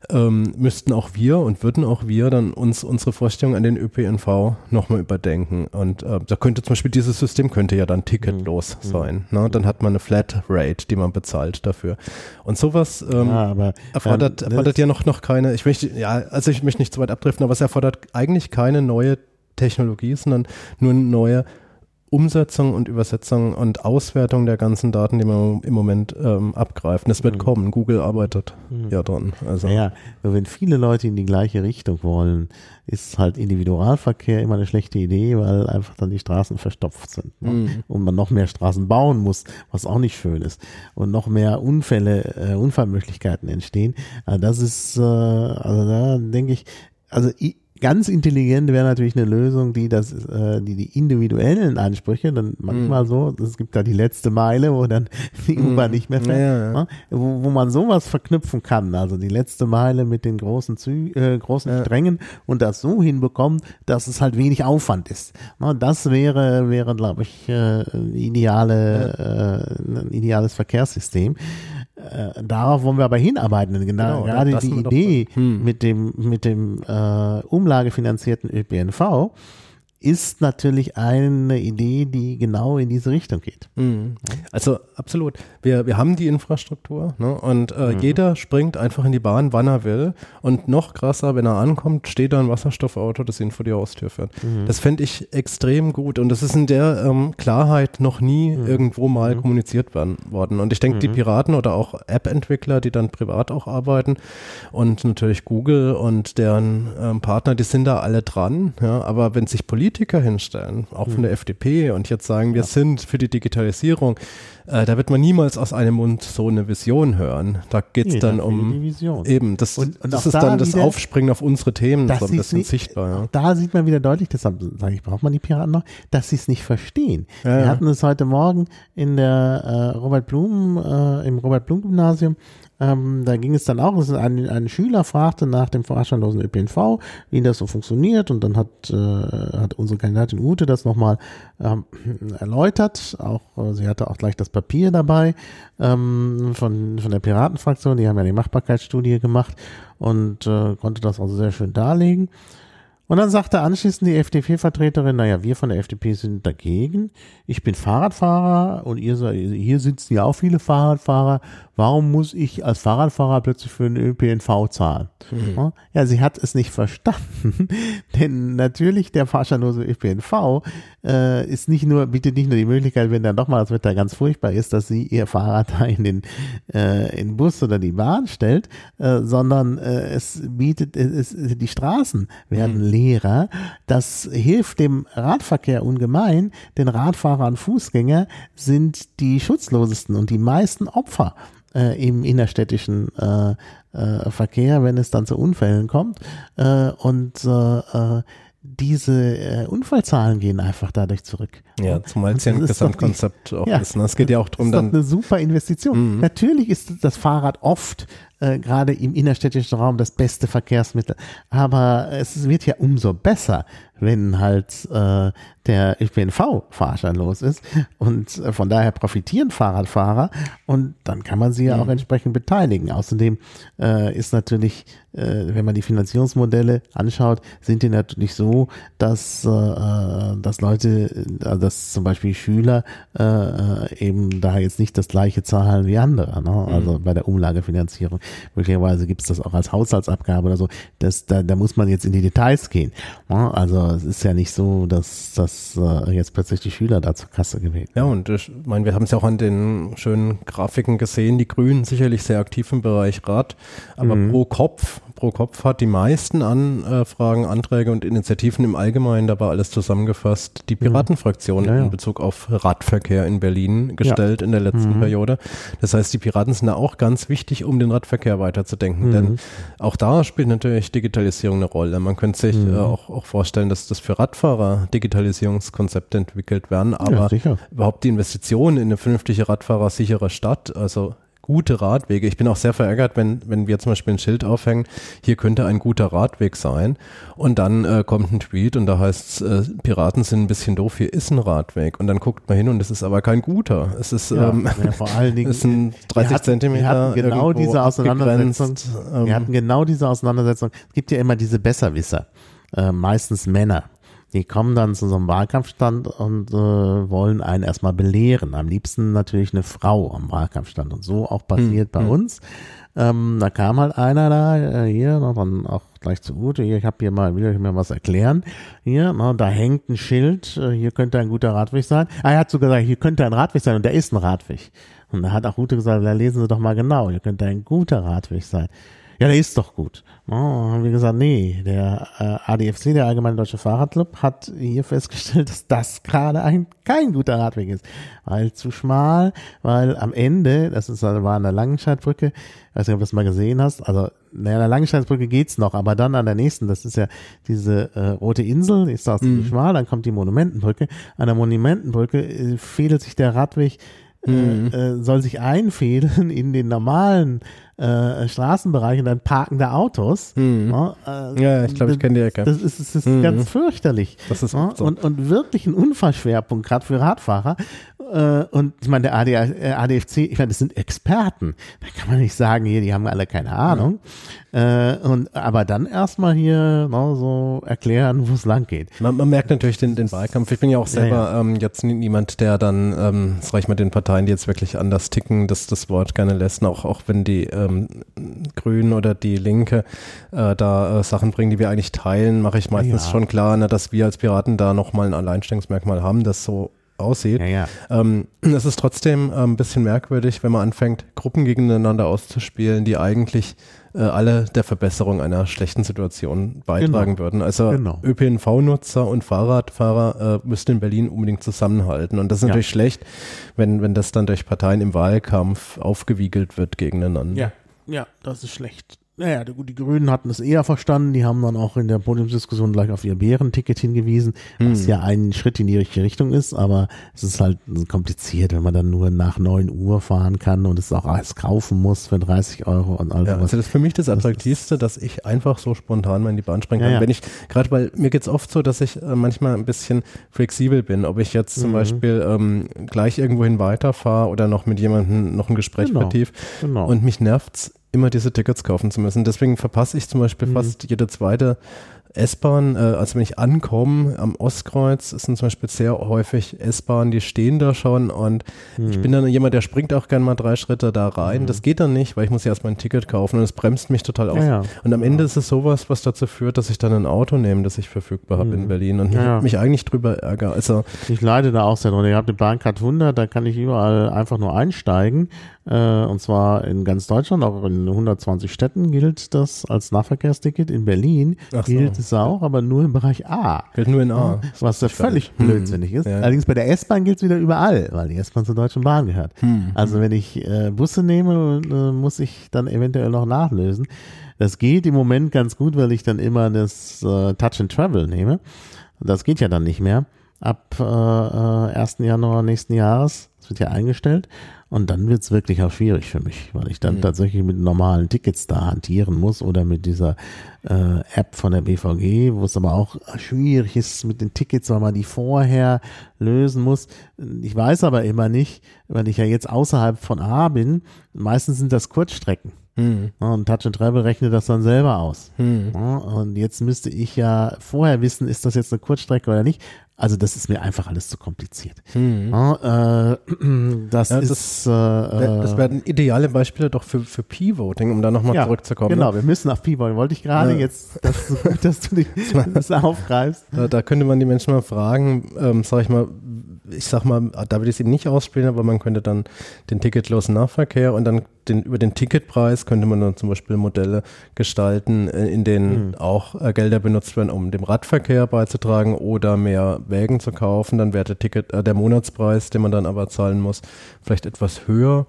ähm, müssten auch wir und würden auch wir dann uns unsere Vorstellung an den ÖPNV nochmal überdenken. Und äh, da könnte zum Beispiel dieses System könnte ja dann ticketlos mhm. sein. Ne? Dann hat man eine Flat Rate, die man bezahlt dafür. Und sowas ähm, ja, erfordert, ähm, erfordert ja noch, noch keine, ich möchte, ja, also ich möchte nicht zu weit abdriften, aber es erfordert eigentlich keine neue Technologie, sondern nur eine neue Umsetzung und Übersetzung und Auswertung der ganzen Daten, die man im Moment ähm, abgreift. Das wird mhm. kommen. Google arbeitet mhm. ja dran. Also. Ja, wenn viele Leute in die gleiche Richtung wollen, ist halt Individualverkehr immer eine schlechte Idee, weil einfach dann die Straßen verstopft sind. Ne? Mhm. Und man noch mehr Straßen bauen muss, was auch nicht schön ist. Und noch mehr Unfälle, äh, Unfallmöglichkeiten entstehen. Also das ist, äh, also da denke ich, also ich, Ganz intelligent wäre natürlich eine Lösung, die das, äh, die, die individuellen Ansprüche, dann manchmal mm. so, es gibt da die letzte Meile, wo dann die mm. U-Bahn nicht mehr fährt, ja, ja. Ne? Wo, wo man sowas verknüpfen kann, also die letzte Meile mit den großen Zü äh, großen ja. Strängen und das so hinbekommen, dass es halt wenig Aufwand ist. Ne? Das wäre, wäre, glaube ich, äh, ideale, äh, ein ideales Verkehrssystem. Äh, darauf wollen wir aber hinarbeiten. Genau, genau gerade die Idee hm. mit dem, mit dem äh, umlagefinanzierten ÖPNV ist natürlich eine Idee, die genau in diese Richtung geht. Mhm. Also absolut. Wir, wir haben die Infrastruktur ne? und äh, mhm. jeder springt einfach in die Bahn, wann er will. Und noch krasser, wenn er ankommt, steht da ein Wasserstoffauto, das ihn vor die Haustür fährt. Mhm. Das fände ich extrem gut und das ist in der ähm, Klarheit noch nie mhm. irgendwo mal mhm. kommuniziert werden, worden. Und ich denke, die. Piraten oder auch App-Entwickler, die dann privat auch arbeiten und natürlich Google und deren ähm, Partner, die sind da alle dran. Ja? Aber wenn sich Politiker Politiker hinstellen, auch von hm. der FDP, und jetzt sagen, wir sind für die Digitalisierung, äh, da wird man niemals aus einem Mund so eine Vision hören. Da geht es nee, dann um eben, das, und, und das ist da dann das Aufspringen auf unsere Themen so ein bisschen nicht, sichtbar. Ja. Da sieht man wieder deutlich, deshalb sage ich, braucht man die Piraten noch, dass sie es nicht verstehen. Ja, Wir hatten es heute Morgen in der äh, Robert Blum, äh, im Robert Blum Gymnasium, ähm, da ging es dann auch, ein, ein Schüler fragte nach dem fahrscheinlosen ÖPNV, wie das so funktioniert und dann hat, äh, hat unsere Kandidatin Ute das nochmal ähm, erläutert. Auch äh, sie hatte auch gleich das Papier dabei ähm, von, von der Piratenfraktion, die haben ja die Machbarkeitsstudie gemacht und äh, konnte das also sehr schön darlegen. Und dann sagte anschließend die FDP-Vertreterin, naja, wir von der FDP sind dagegen. Ich bin Fahrradfahrer und ihr, hier sitzen ja auch viele Fahrradfahrer. Warum muss ich als Fahrradfahrer plötzlich für den ÖPNV zahlen? Mhm. Ja, sie hat es nicht verstanden, denn natürlich der fahrscheinlose ÖPNV äh, ist nicht nur, bietet nicht nur die Möglichkeit, wenn dann doch mal das Wetter ganz furchtbar ist, dass sie ihr Fahrrad da in den, äh, in den Bus oder die Bahn stellt, äh, sondern äh, es bietet, es, die Straßen werden mhm. Leerer. Das hilft dem Radverkehr ungemein, denn Radfahrer und Fußgänger sind die schutzlosesten und die meisten Opfer äh, im innerstädtischen äh, äh, Verkehr, wenn es dann zu Unfällen kommt. Äh, und äh, äh diese Unfallzahlen gehen einfach dadurch zurück. Ja, zumal es ja ein Gesamtkonzept auch ja, ist. Ne? Es geht ja auch darum. Das ist eine super Investition. Mhm. Natürlich ist das Fahrrad oft äh, gerade im innerstädtischen Raum das beste Verkehrsmittel. Aber es wird ja umso besser, wenn halt äh, der ÖPNV fahrscheinlos ist. Und äh, von daher profitieren Fahrradfahrer und dann kann man sie ja auch mhm. entsprechend beteiligen. Außerdem äh, ist natürlich, äh, wenn man die Finanzierungsmodelle anschaut, sind die natürlich so, dass, äh, äh dass Leute, äh, dass zum Beispiel Schüler äh, eben da jetzt nicht das gleiche zahlen wie andere, ne? also mhm. bei der Umlagefinanzierung. Möglicherweise gibt es das auch als Haushaltsabgabe oder so. Das, da, da muss man jetzt in die Details gehen. Also es ist ja nicht so, dass, dass äh, jetzt plötzlich die Schüler da zur Kasse gewählt Ja, und ich meine, wir haben es ja auch an den schönen Grafiken gesehen, die Grünen sicherlich sehr aktiv im Bereich Rad, aber mhm. pro Kopf pro Kopf hat die meisten Anfragen, Anträge und Initiativen im Allgemeinen dabei alles zusammengefasst die mhm. Piratenfraktion ja, ja. in Bezug auf Radverkehr in Berlin gestellt ja. in der letzten mhm. Periode. Das heißt, die Piraten sind da auch ganz wichtig, um den Radverkehr weiterzudenken, mhm. denn auch da spielt natürlich Digitalisierung eine Rolle. Man könnte sich mhm. äh, auch, auch, vorstellen, dass das für Radfahrer Digitalisierungskonzepte entwickelt werden, aber überhaupt die Investition in eine vernünftige Radfahrersichere Stadt, also gute Radwege. Ich bin auch sehr verärgert, wenn, wenn wir zum Beispiel ein Schild aufhängen, hier könnte ein guter Radweg sein. Und dann äh, kommt ein Tweet und da heißt es, äh, Piraten sind ein bisschen doof, hier ist ein Radweg. Und dann guckt man hin und es ist aber kein guter. Es ist, ja, ähm, ja, vor allen Dingen, es sind 30 hatten, Zentimeter. Wir hatten genau diese Auseinandersetzung. Ähm, wir hatten genau diese Auseinandersetzung. Es gibt ja immer diese Besserwisser, äh, meistens Männer die kommen dann zu so einem Wahlkampfstand und äh, wollen einen erstmal belehren. Am liebsten natürlich eine Frau am Wahlkampfstand. Und so auch passiert hm, bei hm. uns. Ähm, da kam halt einer da, äh, hier, na, dann auch gleich zu Ute, hier, ich habe hier mal, will ich mir was erklären. Hier, na, da hängt ein Schild, äh, hier könnte ein guter Radweg sein. Ah, er hat sogar gesagt, hier könnte ein Radweg sein und der ist ein Radweg. Und da hat auch Ute gesagt, da lesen Sie doch mal genau, hier könnte ein guter Radweg sein. Ja, der ist doch gut. Oh, haben wir gesagt, nee, der äh, ADFC, der Allgemeine Deutsche Fahrradclub, hat hier festgestellt, dass das gerade ein kein guter Radweg ist. Weil zu schmal, weil am Ende, das ist, war an der Langenscheidbrücke, weiß nicht, ob du das mal gesehen hast, also naja, an der Langenscheidbrücke geht's noch, aber dann an der nächsten, das ist ja diese äh, rote Insel, ist da ziemlich mhm. schmal, dann kommt die Monumentenbrücke. An der Monumentenbrücke äh, fädelt sich der Radweg mhm. äh, soll sich einfädeln in den normalen äh, Straßenbereich und dann parken da Autos. Mhm. Ja, äh, ja, ich glaube, ich kenne die Ecke. Das ist, das ist mhm. ganz fürchterlich. Das ist ja, so. und, und wirklich ein Unfallschwerpunkt, gerade für Radfahrer. Äh, und ich meine, der AD, äh, ADFC, ich meine, das sind Experten. Da kann man nicht sagen, hier, die haben alle keine Ahnung. Äh, und, aber dann erstmal hier no, so erklären, wo es lang geht. Man, man, merkt natürlich den, den Wahlkampf. Ich bin ja auch selber ja, ja. Ähm, jetzt niemand, der dann, ähm, sag ich mal, den Parteien, die jetzt wirklich anders ticken, das, das Wort gerne lässt, auch, auch wenn die ähm, Grünen oder die Linke äh, da äh, Sachen bringen, die wir eigentlich teilen, mache ich meistens ja. schon klar, ne, dass wir als Piraten da nochmal ein Alleinstellungsmerkmal haben, das so aussieht. Ja, ja. Ähm, es ist trotzdem äh, ein bisschen merkwürdig, wenn man anfängt, Gruppen gegeneinander auszuspielen, die eigentlich äh, alle der Verbesserung einer schlechten Situation beitragen genau. würden. Also genau. ÖPNV-Nutzer und Fahrradfahrer äh, müssten in Berlin unbedingt zusammenhalten. Und das ist natürlich schlecht, wenn, wenn das dann durch Parteien im Wahlkampf aufgewiegelt wird gegeneinander. Ja, ja, das ist schlecht. Naja, die, die Grünen hatten es eher verstanden. Die haben dann auch in der Podiumsdiskussion gleich auf ihr Bärenticket hingewiesen, hm. was ja ein Schritt in die richtige Richtung ist. Aber es ist halt kompliziert, wenn man dann nur nach neun Uhr fahren kann und es auch alles kaufen muss für 30 Euro und all ja, Also das ist für mich das Attraktivste, dass ich einfach so spontan mal in die Bahn springen kann. Ja, ja. Wenn ich, gerade weil mir geht's oft so, dass ich äh, manchmal ein bisschen flexibel bin. Ob ich jetzt zum mhm. Beispiel ähm, gleich irgendwohin weiterfahre oder noch mit jemandem noch ein Gespräch genau. vertief. Genau. Und mich nervt's immer diese Tickets kaufen zu müssen. Deswegen verpasse ich zum Beispiel mhm. fast jede zweite S-Bahn, äh, also wenn ich ankomme am Ostkreuz, sind zum Beispiel sehr häufig S-Bahnen, die stehen da schon und mhm. ich bin dann jemand, der springt auch gerne mal drei Schritte da rein. Mhm. Das geht dann nicht, weil ich muss ja erstmal ein Ticket kaufen und es bremst mich total aus. Ja, ja. Und am Ende ist es sowas, was dazu führt, dass ich dann ein Auto nehme, das ich verfügbar habe mhm. in Berlin und ja. mich eigentlich drüber ärgere. Also ich leide da auch sehr drunter. Ich habe die Bahncard 100, da kann ich überall einfach nur einsteigen äh, und zwar in ganz Deutschland, auch in 120 Städten gilt das als Nahverkehrsticket. In Berlin so. gilt es auch, aber nur im Bereich A. Gilt nur in A. Was da völlig hm. blödsinnig ist. Ja. Allerdings bei der S-Bahn gilt es wieder überall, weil die S-Bahn zur Deutschen Bahn gehört. Hm. Also wenn ich äh, Busse nehme, äh, muss ich dann eventuell noch nachlösen. Das geht im Moment ganz gut, weil ich dann immer das äh, Touch and Travel nehme. Das geht ja dann nicht mehr. Ab äh, 1. Äh, Januar nächsten Jahres. Das wird ja eingestellt. Und dann wird es wirklich auch schwierig für mich, weil ich dann mhm. tatsächlich mit normalen Tickets da hantieren muss oder mit dieser äh, App von der BVG, wo es aber auch schwierig ist mit den Tickets, weil man die vorher lösen muss. Ich weiß aber immer nicht, weil ich ja jetzt außerhalb von A bin, meistens sind das Kurzstrecken. Mhm. Und Touch and Travel rechnet das dann selber aus. Mhm. Und jetzt müsste ich ja vorher wissen, ist das jetzt eine Kurzstrecke oder nicht. Also das ist mir einfach alles zu kompliziert. Mhm. Ja, äh, das ja, ist das, äh, das werden ideale Beispiele doch für, für P-Voting, um da nochmal ja, zurückzukommen. Genau, ne? wir müssen auf P-Voting. Wollte ich gerade jetzt, das so gut, dass du das aufgreifst. Da, da, könnte man die Menschen mal fragen, ähm, sag ich mal, ich sag mal, da würde ich es eben nicht ausspielen, aber man könnte dann den ticketlosen Nahverkehr und dann den, über den Ticketpreis könnte man dann zum Beispiel Modelle gestalten, äh, in denen mhm. auch äh, Gelder benutzt werden, um dem Radverkehr beizutragen oder mehr Wägen zu kaufen. Dann wäre der Ticket, äh, der Monatspreis, den man dann aber zahlen muss, vielleicht etwas höher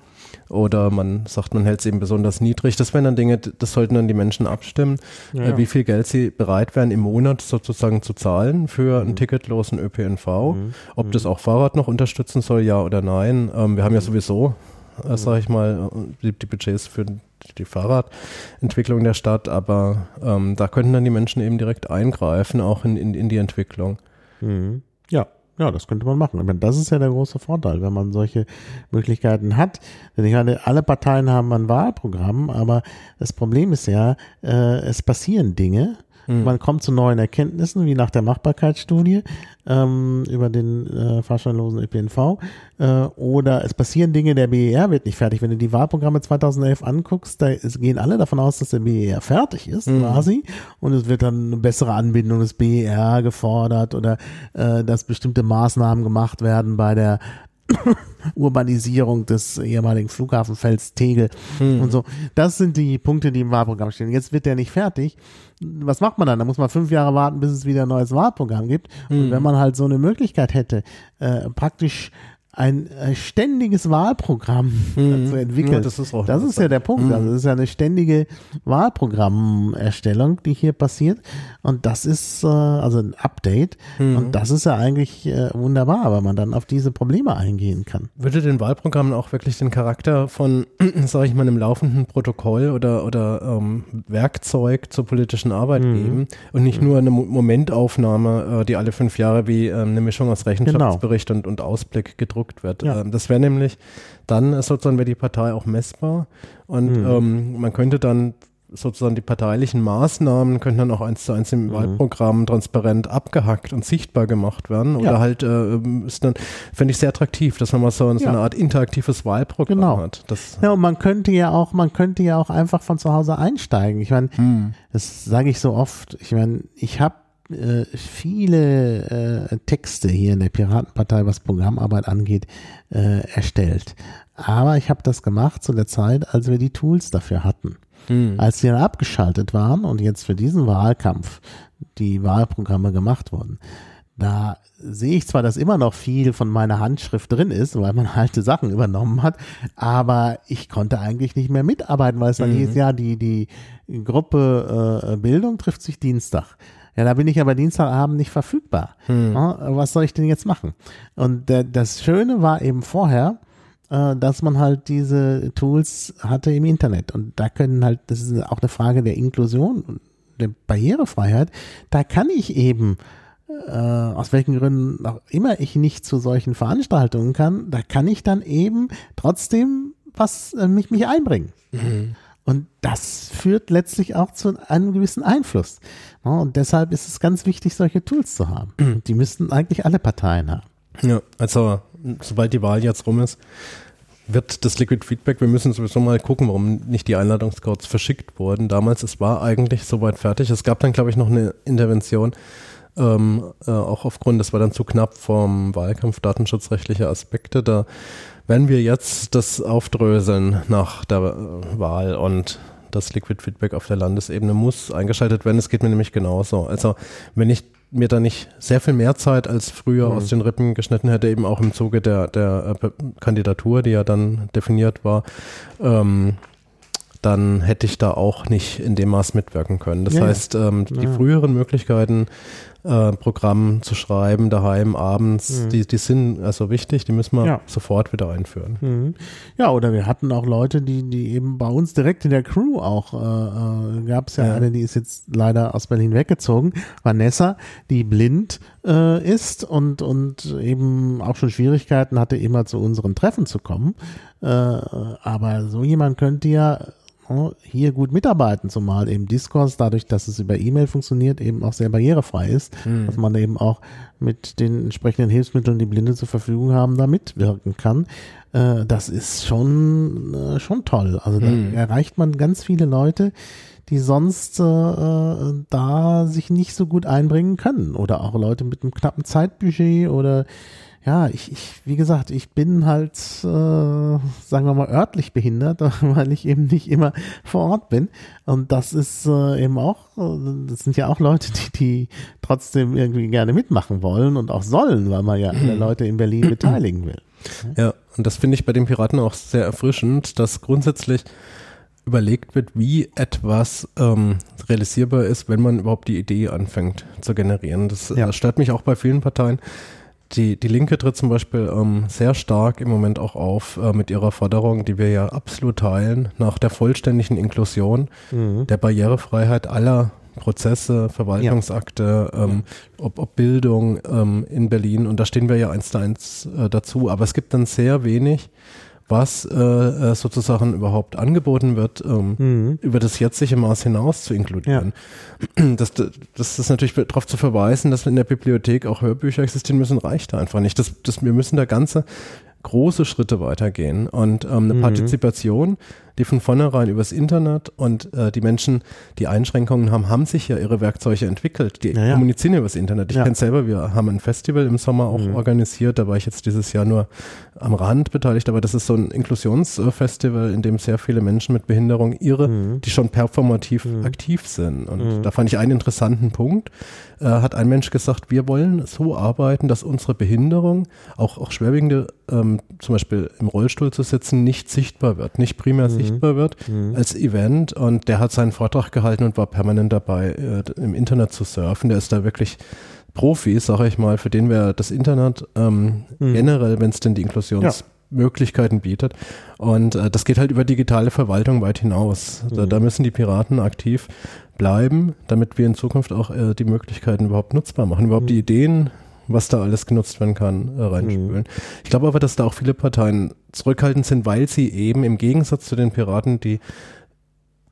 oder man sagt, man hält es eben besonders niedrig. Das wären dann Dinge, das sollten dann die Menschen abstimmen, ja, äh, wie viel Geld sie bereit wären im Monat sozusagen zu zahlen für einen mhm. ticketlosen ÖPNV. Mhm. Ob mhm. das auch Fahrrad noch unterstützen soll, ja oder nein. Ähm, wir haben ja mhm. sowieso, äh, sage ich mal, die, die, Budgets für die Fahrradentwicklung der Stadt, aber ähm, da könnten dann die Menschen eben direkt eingreifen, auch in, in, in die Entwicklung. Mhm. Ja, das könnte man machen. Ich meine, das ist ja der große Vorteil, wenn man solche Möglichkeiten hat. Denn ich meine, alle Parteien haben ein Wahlprogramm, aber das Problem ist ja, äh, es passieren Dinge Mhm. Man kommt zu neuen Erkenntnissen, wie nach der Machbarkeitsstudie ähm, über den äh, fahrscheinlosen ÖPNV. Äh, oder es passieren Dinge, der BER wird nicht fertig. Wenn du die Wahlprogramme 2011 anguckst, da es gehen alle davon aus, dass der BER fertig ist, mhm. quasi. Und es wird dann eine bessere Anbindung des BER gefordert oder äh, dass bestimmte Maßnahmen gemacht werden bei der Urbanisierung des ehemaligen Flughafenfelds Tegel hm. und so. Das sind die Punkte, die im Wahlprogramm stehen. Jetzt wird der nicht fertig. Was macht man dann? Da muss man fünf Jahre warten, bis es wieder ein neues Wahlprogramm gibt. Hm. Und wenn man halt so eine Möglichkeit hätte, äh, praktisch ein äh, ständiges Wahlprogramm mhm. zu entwickeln. Ja, das ist, auch das ist ja der Punkt. Mhm. Also es ist ja eine ständige Wahlprogrammerstellung, die hier passiert. Und das ist äh, also ein Update. Mhm. Und das ist ja eigentlich äh, wunderbar, weil man dann auf diese Probleme eingehen kann. Würde den Wahlprogrammen auch wirklich den Charakter von, sage ich mal, einem laufenden Protokoll oder, oder ähm, Werkzeug zur politischen Arbeit mhm. geben und nicht nur eine Momentaufnahme, äh, die alle fünf Jahre wie äh, eine Mischung aus Rechenschaftsbericht genau. und, und Ausblick gedruckt gedruckt wird. Ja. Ähm, das wäre nämlich, dann sozusagen wäre die Partei auch messbar und mhm. ähm, man könnte dann sozusagen die parteilichen Maßnahmen könnten dann auch eins zu eins im mhm. Wahlprogramm transparent abgehackt und sichtbar gemacht werden. Oder ja. halt äh, ist dann, finde ich sehr attraktiv, dass man mal so, so ja. eine Art interaktives Wahlprogramm genau. hat. Das ja, und man könnte ja auch, man könnte ja auch einfach von zu Hause einsteigen. Ich meine, mhm. das sage ich so oft. Ich meine, ich habe äh, viele äh, Texte hier in der Piratenpartei, was Programmarbeit angeht, äh, erstellt. Aber ich habe das gemacht zu der Zeit, als wir die Tools dafür hatten. Hm. Als sie dann abgeschaltet waren und jetzt für diesen Wahlkampf die Wahlprogramme gemacht wurden, da sehe ich zwar, dass immer noch viel von meiner Handschrift drin ist, weil man alte Sachen übernommen hat, aber ich konnte eigentlich nicht mehr mitarbeiten, weil es dann mhm. hieß, ja, die, die Gruppe äh, Bildung trifft sich Dienstag. Ja, da bin ich aber Dienstagabend nicht verfügbar. Hm. Was soll ich denn jetzt machen? Und das Schöne war eben vorher, äh, dass man halt diese Tools hatte im Internet. Und da können halt, das ist auch eine Frage der Inklusion und der Barrierefreiheit. Da kann ich eben äh, aus welchen Gründen auch immer ich nicht zu solchen Veranstaltungen kann, da kann ich dann eben trotzdem was äh, mich, mich einbringen. Mhm. Und das führt letztlich auch zu einem gewissen Einfluss. Und deshalb ist es ganz wichtig, solche Tools zu haben. Mhm. Die müssten eigentlich alle Parteien haben. Ja, also sobald die Wahl jetzt rum ist, wird das Liquid Feedback, wir müssen sowieso mal gucken, warum nicht die Einladungscodes verschickt wurden. Damals, es war eigentlich soweit fertig. Es gab dann, glaube ich, noch eine Intervention, ähm, äh, auch aufgrund, das war dann zu knapp vom Wahlkampf datenschutzrechtliche Aspekte. Da werden wir jetzt das aufdröseln nach der Wahl und das Liquid Feedback auf der Landesebene muss eingeschaltet werden. Es geht mir nämlich genauso. Also wenn ich mir da nicht sehr viel mehr Zeit als früher mhm. aus den Rippen geschnitten hätte, eben auch im Zuge der, der äh, Kandidatur, die ja dann definiert war, ähm, dann hätte ich da auch nicht in dem Maß mitwirken können. Das ja, heißt, ähm, ja. die früheren Möglichkeiten, äh, Programm zu schreiben, daheim, abends, mhm. die, die sind also wichtig, die müssen wir ja. sofort wieder einführen. Mhm. Ja, oder wir hatten auch Leute, die, die eben bei uns direkt in der Crew auch, äh, äh gab es ja, ja, eine, die ist jetzt leider aus Berlin weggezogen, Vanessa, die blind äh, ist und, und eben auch schon Schwierigkeiten hatte, immer zu unseren Treffen zu kommen. Äh, aber so jemand könnte ja hier gut mitarbeiten, zumal eben Discourse, dadurch, dass es über E-Mail funktioniert, eben auch sehr barrierefrei ist, mhm. dass man eben auch mit den entsprechenden Hilfsmitteln, die Blinde zur Verfügung haben, da mitwirken kann. Äh, das ist schon, äh, schon toll. Also da mhm. erreicht man ganz viele Leute, die sonst äh, da sich nicht so gut einbringen können. Oder auch Leute mit einem knappen Zeitbudget oder ja, ich, ich, wie gesagt, ich bin halt, äh, sagen wir mal, örtlich behindert, weil ich eben nicht immer vor Ort bin. Und das ist äh, eben auch, äh, das sind ja auch Leute, die, die trotzdem irgendwie gerne mitmachen wollen und auch sollen, weil man ja alle Leute in Berlin beteiligen will. Ja, und das finde ich bei den Piraten auch sehr erfrischend, dass grundsätzlich überlegt wird, wie etwas ähm, realisierbar ist, wenn man überhaupt die Idee anfängt zu generieren. Das, ja. das stört mich auch bei vielen Parteien die, die Linke tritt zum Beispiel ähm, sehr stark im Moment auch auf äh, mit ihrer Forderung, die wir ja absolut teilen, nach der vollständigen Inklusion, mhm. der Barrierefreiheit aller Prozesse, Verwaltungsakte, ja. Ähm. Ob, ob, Bildung ähm, in Berlin. Und da stehen wir ja eins zu eins äh, dazu. Aber es gibt dann sehr wenig, was äh, äh, sozusagen überhaupt angeboten wird, ähm, mhm. über das jetzige Maß hinaus zu inkludieren. Ja. Das, das ist natürlich darauf zu verweisen, dass in der Bibliothek auch Hörbücher existieren müssen, reicht da einfach nicht. Das, das, wir müssen da ganze große Schritte weitergehen und ähm, eine mhm. Partizipation, die von vornherein übers Internet und äh, die Menschen, die Einschränkungen haben, haben sich ja ihre Werkzeuge entwickelt. Die ja, kommunizieren übers Internet. Ich ja. kenne selber, wir haben ein Festival im Sommer auch mhm. organisiert, da war ich jetzt dieses Jahr nur am Rand beteiligt, aber das ist so ein Inklusionsfestival, in dem sehr viele Menschen mit Behinderung ihre, mhm. die schon performativ mhm. aktiv sind. Und mhm. da fand ich einen interessanten Punkt, äh, hat ein Mensch gesagt, wir wollen so arbeiten, dass unsere Behinderung, auch, auch schwerwiegende, ähm, zum Beispiel im Rollstuhl zu sitzen, nicht sichtbar wird, nicht primär mhm. Sichtbar wird mhm. als Event. Und der hat seinen Vortrag gehalten und war permanent dabei, äh, im Internet zu surfen. Der ist da wirklich Profi, sage ich mal, für den wäre das Internet ähm, mhm. generell, wenn es denn die Inklusionsmöglichkeiten ja. bietet. Und äh, das geht halt über digitale Verwaltung weit hinaus. Mhm. Da, da, müssen die Piraten aktiv bleiben, damit wir in Zukunft auch äh, die Möglichkeiten überhaupt nutzbar machen, überhaupt mhm. die Ideen, was da alles genutzt werden kann, äh, reinspülen. Mhm. Ich glaube aber, dass da auch viele Parteien zurückhaltend sind, weil sie eben im Gegensatz zu den Piraten die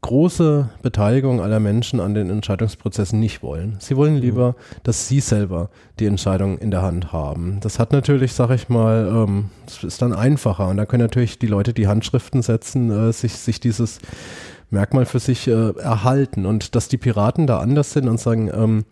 große Beteiligung aller Menschen an den Entscheidungsprozessen nicht wollen. Sie wollen mhm. lieber, dass sie selber die Entscheidung in der Hand haben. Das hat natürlich, sag ich mal, ähm, das ist dann einfacher und da können natürlich die Leute, die Handschriften setzen, äh, sich, sich dieses Merkmal für sich äh, erhalten und dass die Piraten da anders sind und sagen, ähm,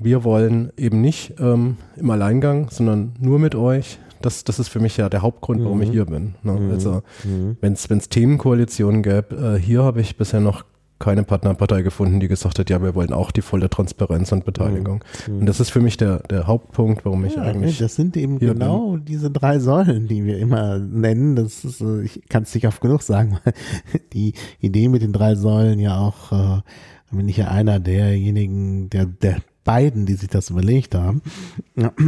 wir wollen eben nicht ähm, im Alleingang, sondern nur mit euch. Das, das ist für mich ja der Hauptgrund, warum mhm. ich hier bin. Ne? Mhm. Also mhm. wenn es Themenkoalitionen gäbe, äh, hier habe ich bisher noch keine Partnerpartei gefunden, die gesagt hat, ja, wir wollen auch die volle Transparenz und Beteiligung. Mhm. Und das ist für mich der, der Hauptpunkt, warum ich ja, eigentlich. Das sind eben genau bin. diese drei Säulen, die wir immer nennen. Das ist, äh, ich kann es nicht oft genug sagen, weil die Idee mit den drei Säulen ja auch, äh, bin ich ja einer derjenigen, der, der beiden, die sich das überlegt haben,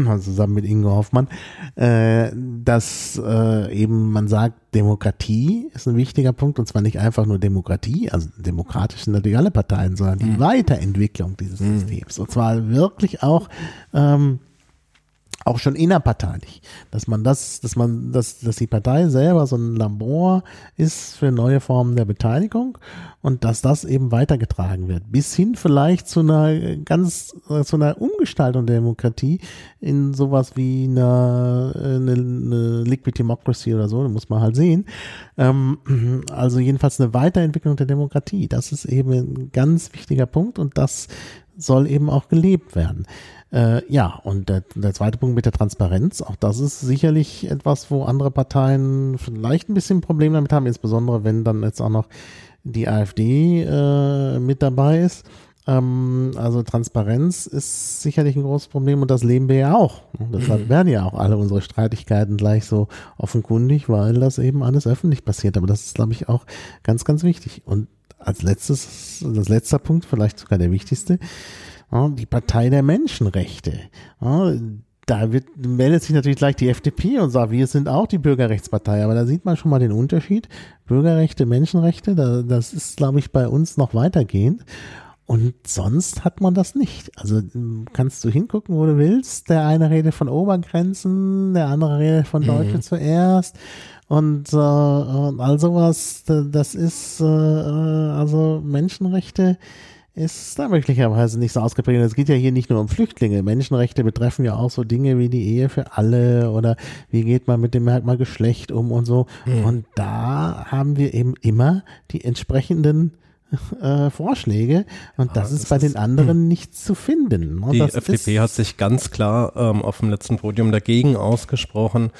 also zusammen mit Ingo Hoffmann, äh, dass äh, eben man sagt, Demokratie ist ein wichtiger Punkt und zwar nicht einfach nur Demokratie, also demokratisch sind natürlich alle Parteien, sondern die mhm. Weiterentwicklung dieses mhm. Systems und zwar wirklich auch ähm, auch schon innerparteilich, dass man das, dass man, dass, dass die Partei selber so ein Labor ist für neue Formen der Beteiligung und dass das eben weitergetragen wird, bis hin vielleicht zu einer ganz, zu einer Umgestaltung der Demokratie in sowas wie eine, eine, eine Liquid Democracy oder so, muss man halt sehen. Ähm, also jedenfalls eine Weiterentwicklung der Demokratie, das ist eben ein ganz wichtiger Punkt und das soll eben auch gelebt werden. Äh, ja, und der, der zweite Punkt mit der Transparenz, auch das ist sicherlich etwas, wo andere Parteien vielleicht ein bisschen Probleme damit haben, insbesondere wenn dann jetzt auch noch die AfD äh, mit dabei ist. Ähm, also Transparenz ist sicherlich ein großes Problem und das leben wir ja auch. Deshalb werden ja auch alle unsere Streitigkeiten gleich so offenkundig, weil das eben alles öffentlich passiert. Aber das ist, glaube ich, auch ganz, ganz wichtig. Und als letztes, das letzter Punkt, vielleicht sogar der wichtigste, die Partei der Menschenrechte. Da wird, meldet sich natürlich gleich die FDP und sagt, wir sind auch die Bürgerrechtspartei. Aber da sieht man schon mal den Unterschied. Bürgerrechte, Menschenrechte, das ist, glaube ich, bei uns noch weitergehend. Und sonst hat man das nicht. Also kannst du hingucken, wo du willst. Der eine redet von Obergrenzen, der andere redet von Deutsche mhm. zuerst. Und, äh, und all sowas, das ist äh, also Menschenrechte ist da möglicherweise nicht so ausgeprägt. Es geht ja hier nicht nur um Flüchtlinge. Menschenrechte betreffen ja auch so Dinge wie die Ehe für alle oder wie geht man mit dem Merkmal Geschlecht um und so. Mhm. Und da haben wir eben immer die entsprechenden äh, Vorschläge und das, das ist bei den anderen hm. nicht zu finden. Und die FDP hat sich ganz klar ähm, auf dem letzten Podium dagegen ausgesprochen,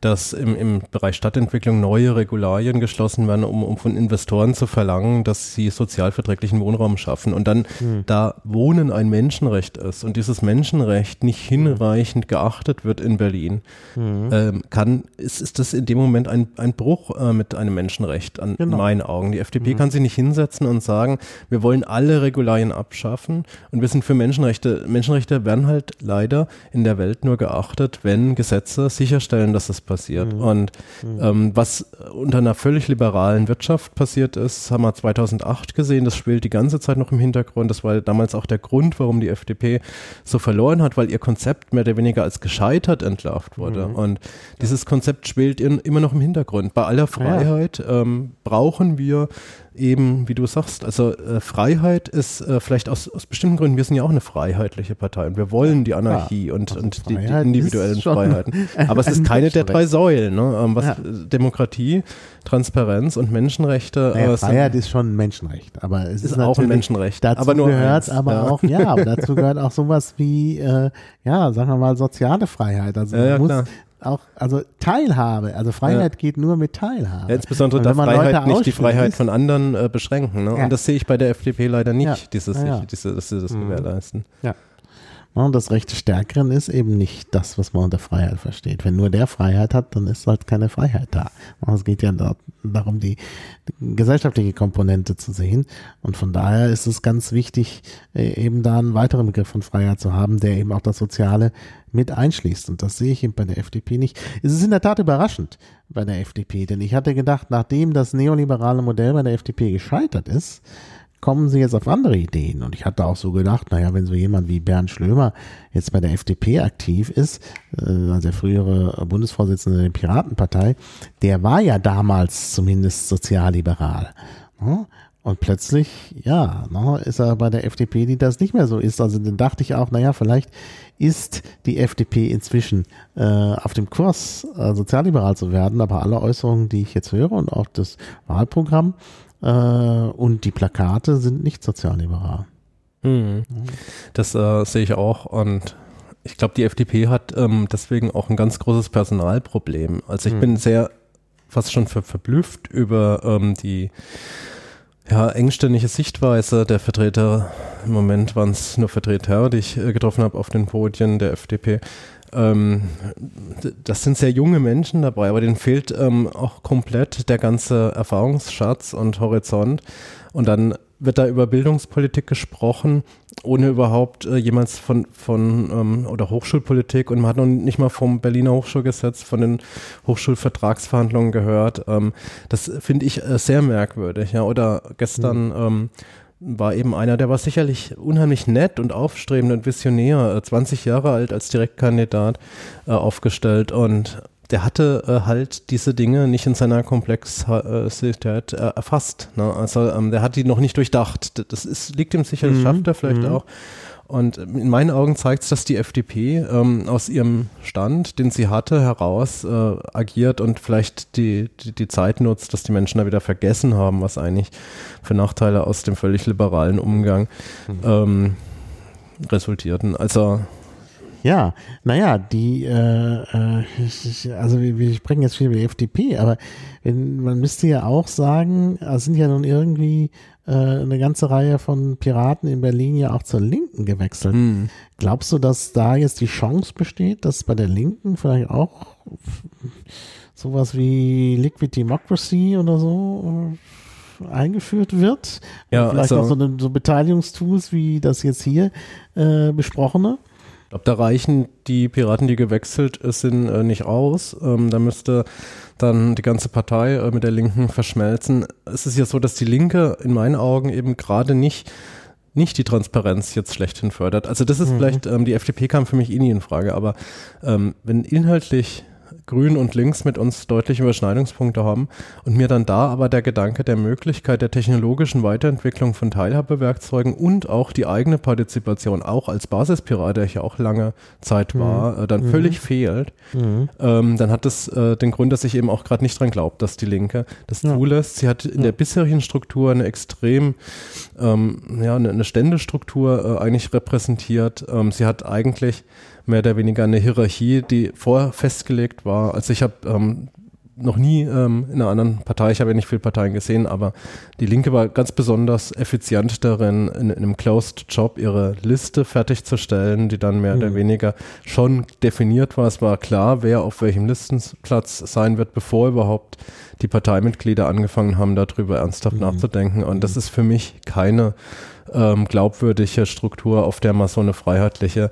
dass im, im Bereich Stadtentwicklung neue Regularien geschlossen werden, um, um von Investoren zu verlangen, dass sie sozialverträglichen Wohnraum schaffen. Und dann, mhm. da Wohnen ein Menschenrecht ist und dieses Menschenrecht nicht hinreichend geachtet wird in Berlin, mhm. ähm, kann, ist, ist das in dem Moment ein, ein Bruch äh, mit einem Menschenrecht an genau. meinen Augen. Die FDP mhm. kann sich nicht hinsetzen und sagen, wir wollen alle Regularien abschaffen und wir sind für Menschenrechte. Menschenrechte werden halt leider in der Welt nur geachtet, wenn Gesetze sicherstellen, dass es passiert. Mhm. Und mhm. ähm, was unter einer völlig liberalen Wirtschaft passiert ist, haben wir 2008 gesehen. Das spielt die ganze Zeit noch im Hintergrund. Das war damals auch der Grund, warum die FDP so verloren hat, weil ihr Konzept mehr oder weniger als gescheitert entlarvt wurde. Mhm. Und dieses Konzept spielt in, immer noch im Hintergrund. Bei aller Freiheit ja. ähm, brauchen wir eben, wie du sagst, also äh, Freiheit ist äh, vielleicht aus, aus bestimmten Gründen, wir sind ja auch eine freiheitliche Partei und wir wollen die Anarchie ja, und, also und die, die, individuellen Freiheiten. Aber es ist keine der drei Säulen. Ne? Ähm, was, ja. Demokratie, Transparenz und Menschenrechte. Naja, äh, Freiheit ist schon ein Menschenrecht, aber es ist, ist auch ein Menschenrecht. Dazu aber nur gehört eins, aber ja. auch, ja, aber dazu gehört auch sowas wie, äh, ja, sagen wir mal, soziale Freiheit. Also ja, muss, auch, also Teilhabe, also Freiheit ja. geht nur mit Teilhabe. Ja, insbesondere darf Freiheit nicht die Freiheit von anderen äh, beschränken. Ne? Ja. Und das sehe ich bei der FDP leider nicht, dieses, ich, diese, dass sie das mhm. gewährleisten. Ja. Und das Recht des Stärkeren ist eben nicht das, was man unter Freiheit versteht. Wenn nur der Freiheit hat, dann ist halt keine Freiheit da. Es geht ja darum, die, die gesellschaftliche Komponente zu sehen. Und von daher ist es ganz wichtig, äh, eben da einen weiteren Begriff von Freiheit zu haben, der eben auch das Soziale mit einschließt. Und das sehe ich eben bei der FDP nicht. Es ist in der Tat überraschend bei der FDP, denn ich hatte gedacht, nachdem das neoliberale Modell bei der FDP gescheitert ist, kommen sie jetzt auf andere Ideen. Und ich hatte auch so gedacht, naja, wenn so jemand wie Bernd Schlömer jetzt bei der FDP aktiv ist, äh, also der frühere Bundesvorsitzende der Piratenpartei, der war ja damals zumindest sozialliberal. Ne? Und plötzlich, ja, ne, ist er bei der FDP, die das nicht mehr so ist. Also dann dachte ich auch, naja, vielleicht ist die FDP inzwischen äh, auf dem Kurs, äh, sozialliberal zu werden. Aber alle Äußerungen, die ich jetzt höre und auch das Wahlprogramm, äh, und die Plakate sind nicht sozialliberal. Mhm. Das äh, sehe ich auch und ich glaube, die FDP hat ähm, deswegen auch ein ganz großes Personalproblem. Also ich mhm. bin sehr fast schon ver verblüfft über ähm, die ja, engständige Sichtweise der Vertreter, im Moment waren es nur Vertreter, die ich äh, getroffen habe auf den Podien der FDP, ähm, das sind sehr junge Menschen dabei, aber denen fehlt ähm, auch komplett der ganze Erfahrungsschatz und Horizont. Und dann wird da über Bildungspolitik gesprochen, ohne überhaupt äh, jemals von, von ähm, oder Hochschulpolitik und man hat noch nicht mal vom Berliner Hochschulgesetz, von den Hochschulvertragsverhandlungen gehört. Ähm, das finde ich äh, sehr merkwürdig. Ja. Oder gestern mhm. ähm, war eben einer, der war sicherlich unheimlich nett und aufstrebend und visionär, 20 äh, Jahre alt als Direktkandidat äh, aufgestellt und der hatte äh, halt diese Dinge nicht in seiner Komplexität äh, erfasst. Ne? Also ähm, der hat die noch nicht durchdacht. Das ist, liegt ihm sicher, das mhm. schafft er vielleicht mhm. auch. Und in meinen Augen zeigt es, dass die FDP ähm, aus ihrem Stand, den sie hatte, heraus äh, agiert und vielleicht die, die, die, Zeit nutzt, dass die Menschen da wieder vergessen haben, was eigentlich für Nachteile aus dem völlig liberalen Umgang mhm. ähm, resultierten. Also ja, naja, die, äh, äh, also wir, wir sprechen jetzt viel über die FDP, aber wenn, man müsste ja auch sagen, es sind ja nun irgendwie äh, eine ganze Reihe von Piraten in Berlin ja auch zur Linken gewechselt. Mhm. Glaubst du, dass da jetzt die Chance besteht, dass bei der Linken vielleicht auch sowas wie Liquid Democracy oder so äh, eingeführt wird? Ja, vielleicht also, auch so, eine, so Beteiligungstools wie das jetzt hier äh, besprochene? Ich glaube, da reichen die Piraten, die gewechselt sind, äh, nicht aus. Ähm, da müsste dann die ganze Partei äh, mit der Linken verschmelzen. Es ist ja so, dass die Linke in meinen Augen eben gerade nicht nicht die Transparenz jetzt schlechthin fördert. Also das ist mhm. vielleicht, ähm, die FDP kam für mich eh nie in Frage, aber ähm, wenn inhaltlich Grün und Links mit uns deutliche Überschneidungspunkte haben und mir dann da aber der Gedanke der Möglichkeit der technologischen Weiterentwicklung von Teilhabewerkzeugen und auch die eigene Partizipation, auch als Basispirat, der ich ja auch lange Zeit mhm. war, mhm. äh, dann mhm. völlig fehlt, mhm. ähm, dann hat das äh, den Grund, dass ich eben auch gerade nicht dran glaube, dass die Linke das ja. zulässt. Sie hat in ja. der bisherigen Struktur eine extrem, ähm, ja, eine, eine Ständestruktur äh, eigentlich repräsentiert. Ähm, sie hat eigentlich mehr oder weniger eine Hierarchie, die vorher festgelegt war. Also ich habe ähm, noch nie ähm, in einer anderen Partei, ich habe ja nicht viele Parteien gesehen, aber die Linke war ganz besonders effizient darin, in, in einem Closed Job ihre Liste fertigzustellen, die dann mehr mhm. oder weniger schon definiert war. Es war klar, wer auf welchem Listenplatz sein wird, bevor überhaupt die Parteimitglieder angefangen haben, darüber ernsthaft mhm. nachzudenken. Und das mhm. ist für mich keine ähm, glaubwürdige Struktur, auf der man so eine freiheitliche,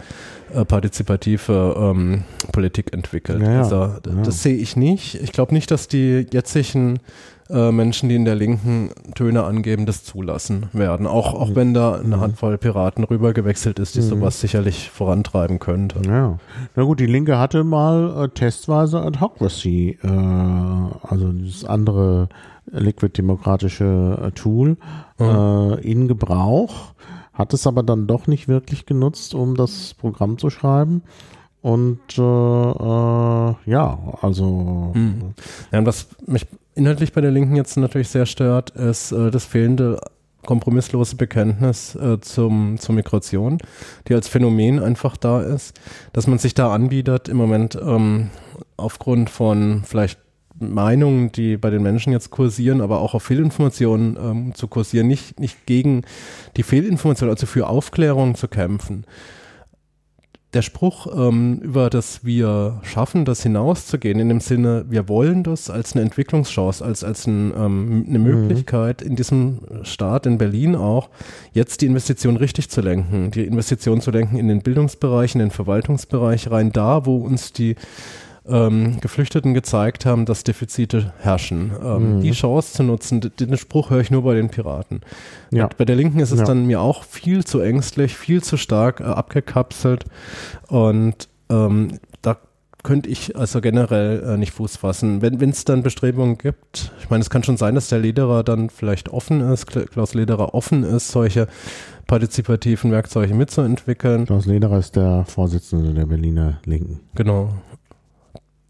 äh, partizipative ähm, Politik entwickelt. Ja, also ja. das sehe ich nicht. Ich glaube nicht, dass die jetzigen äh, Menschen, die in der Linken Töne angeben, das zulassen werden. Auch, auch wenn da eine mhm. Handvoll Piraten rübergewechselt ist, die mhm. sowas sicherlich vorantreiben könnte. Ja. Na gut, die Linke hatte mal äh, testweise Adhocracy, äh, also das andere Liquid-demokratische äh, Tool mhm. äh, in Gebrauch, hat es aber dann doch nicht wirklich genutzt, um das Programm zu schreiben. Und äh, äh, ja, also. Mhm. Ja, und was mich inhaltlich bei der Linken jetzt natürlich sehr stört, ist äh, das fehlende kompromisslose Bekenntnis äh, zum, zur Migration, die als Phänomen einfach da ist, dass man sich da anbietet im Moment ähm, aufgrund von vielleicht Meinungen, die bei den Menschen jetzt kursieren, aber auch auf Fehlinformationen ähm, zu kursieren, nicht, nicht gegen die Fehlinformation, also für Aufklärung zu kämpfen. Der Spruch ähm, über das wir schaffen, das hinauszugehen, in dem Sinne, wir wollen das als eine Entwicklungschance, als, als ein, ähm, eine mhm. Möglichkeit in diesem Staat, in Berlin auch, jetzt die Investition richtig zu lenken, die Investition zu lenken in den Bildungsbereich, in den Verwaltungsbereich rein, da, wo uns die ähm, Geflüchteten gezeigt haben, dass Defizite herrschen. Ähm, mhm. Die Chance zu nutzen, den Spruch höre ich nur bei den Piraten. Ja. Bei der Linken ist es ja. dann mir auch viel zu ängstlich, viel zu stark äh, abgekapselt und ähm, da könnte ich also generell äh, nicht Fuß fassen. Wenn es dann Bestrebungen gibt, ich meine, es kann schon sein, dass der Lederer dann vielleicht offen ist, Klaus Lederer offen ist, solche partizipativen Werkzeuge mitzuentwickeln. Klaus Lederer ist der Vorsitzende der Berliner Linken. Genau.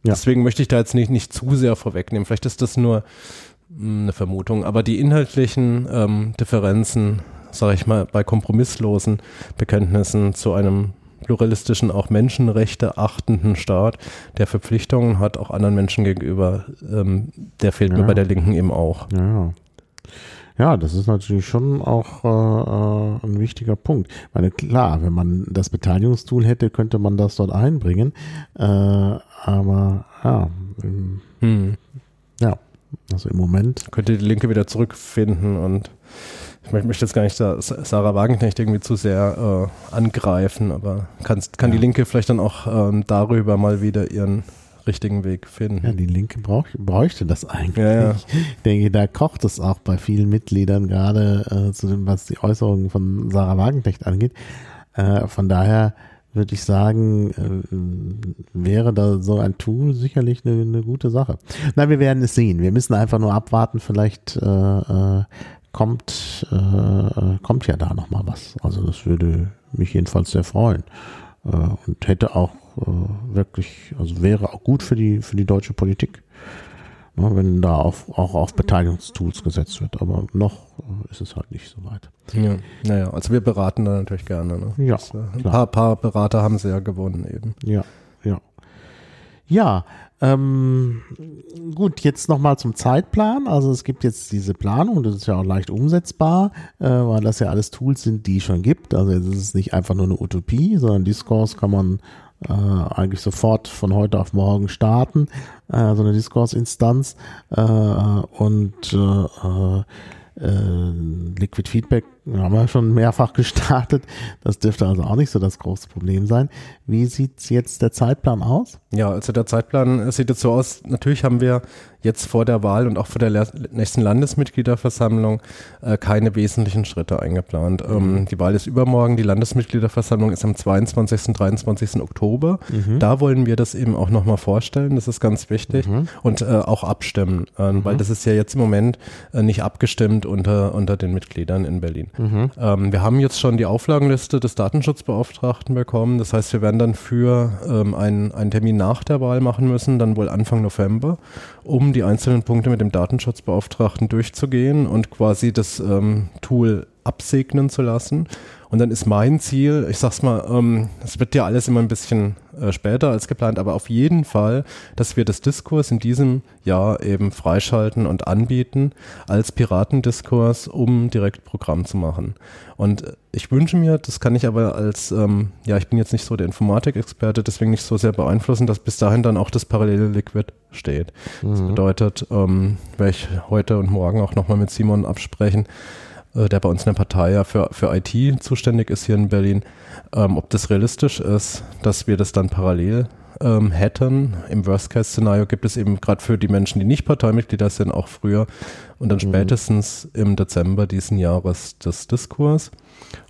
Ja. Deswegen möchte ich da jetzt nicht, nicht zu sehr vorwegnehmen. Vielleicht ist das nur hm, eine Vermutung. Aber die inhaltlichen ähm, Differenzen, sage ich mal, bei kompromisslosen Bekenntnissen zu einem pluralistischen, auch Menschenrechte achtenden Staat, der Verpflichtungen hat, auch anderen Menschen gegenüber, ähm, der fehlt ja. mir bei der Linken eben auch. Ja. Ja, das ist natürlich schon auch äh, äh, ein wichtiger Punkt. Ich meine, klar, wenn man das Beteiligungstool hätte, könnte man das dort einbringen. Äh, aber ja, hm. ja, also im Moment. Könnte die Linke wieder zurückfinden und ich möchte jetzt gar nicht Sarah Wagenknecht irgendwie zu sehr äh, angreifen, aber kann, kann ja. die Linke vielleicht dann auch ähm, darüber mal wieder ihren richtigen Weg finden. Ja, die Linke brauch, bräuchte das eigentlich. Ja, ja. Ich denke, da kocht es auch bei vielen Mitgliedern, gerade äh, zu dem, was die Äußerungen von Sarah Wagenknecht angeht. Äh, von daher würde ich sagen, äh, wäre da so ein Tool sicherlich eine, eine gute Sache. Na, wir werden es sehen. Wir müssen einfach nur abwarten. Vielleicht äh, äh, kommt, äh, kommt ja da noch mal was. Also das würde mich jedenfalls sehr freuen und hätte auch äh, wirklich, also wäre auch gut für die für die deutsche Politik. Ne, wenn da auf, auch auf Beteiligungstools gesetzt wird. Aber noch äh, ist es halt nicht so weit. Ja, naja, also wir beraten da natürlich gerne. Ne? Ja, Das, äh, ein paar, paar Berater haben sie ja gewonnen eben. Ja, ja. Ja, ähm, gut, jetzt nochmal zum Zeitplan. Also es gibt jetzt diese Planung, das ist ja auch leicht umsetzbar, äh, weil das ja alles Tools sind, die es schon gibt. Also es ist nicht einfach nur eine Utopie, sondern Discourse kann man äh, eigentlich sofort von heute auf morgen starten, äh, so eine Discourse-Instanz. Äh, und äh, äh, äh, Liquid Feedback haben wir schon mehrfach gestartet. Das dürfte also auch nicht so das große Problem sein. Wie sieht jetzt der Zeitplan aus? Ja, also der Zeitplan sieht jetzt so aus, natürlich haben wir jetzt vor der Wahl und auch vor der nächsten Landesmitgliederversammlung äh, keine wesentlichen Schritte eingeplant. Ähm, die Wahl ist übermorgen, die Landesmitgliederversammlung ist am 22. 23. Oktober. Da wollen wir das eben auch nochmal vorstellen, das ist ganz wichtig und äh, auch abstimmen, äh, weil das ist ja jetzt im Moment äh, nicht abgestimmt unter, unter den Mitgliedern in Berlin. Ähm, wir haben jetzt schon die Auflagenliste des Datenschutzbeauftragten bekommen. Das heißt, wir werden dann für ähm, einen, einen Termin nach der Wahl machen müssen, dann wohl Anfang November, um die einzelnen Punkte mit dem Datenschutzbeauftragten durchzugehen und quasi das ähm, Tool absegnen zu lassen. Und dann ist mein Ziel, ich sag's mal, ähm, es wird ja alles immer ein bisschen äh, später als geplant, aber auf jeden Fall, dass wir das Diskurs in diesem Jahr eben freischalten und anbieten als Piratendiskurs, um direkt Programm zu machen. Und äh, ich wünsche mir, das kann ich aber als, ähm, ja, ich bin jetzt nicht so der Informatikexperte, deswegen nicht so sehr beeinflussen, dass bis dahin dann auch das parallele Liquid steht. Das bedeutet, ähm, werde ich heute und morgen auch nochmal mit Simon absprechen, äh, der bei uns in der Partei ja für, für IT zuständig ist hier in Berlin, ähm, ob das realistisch ist, dass wir das dann parallel ähm, hätten. Im Worst-Case-Szenario gibt es eben gerade für die Menschen, die nicht Parteimitglieder sind, auch früher und dann spätestens im Dezember diesen Jahres das Diskurs.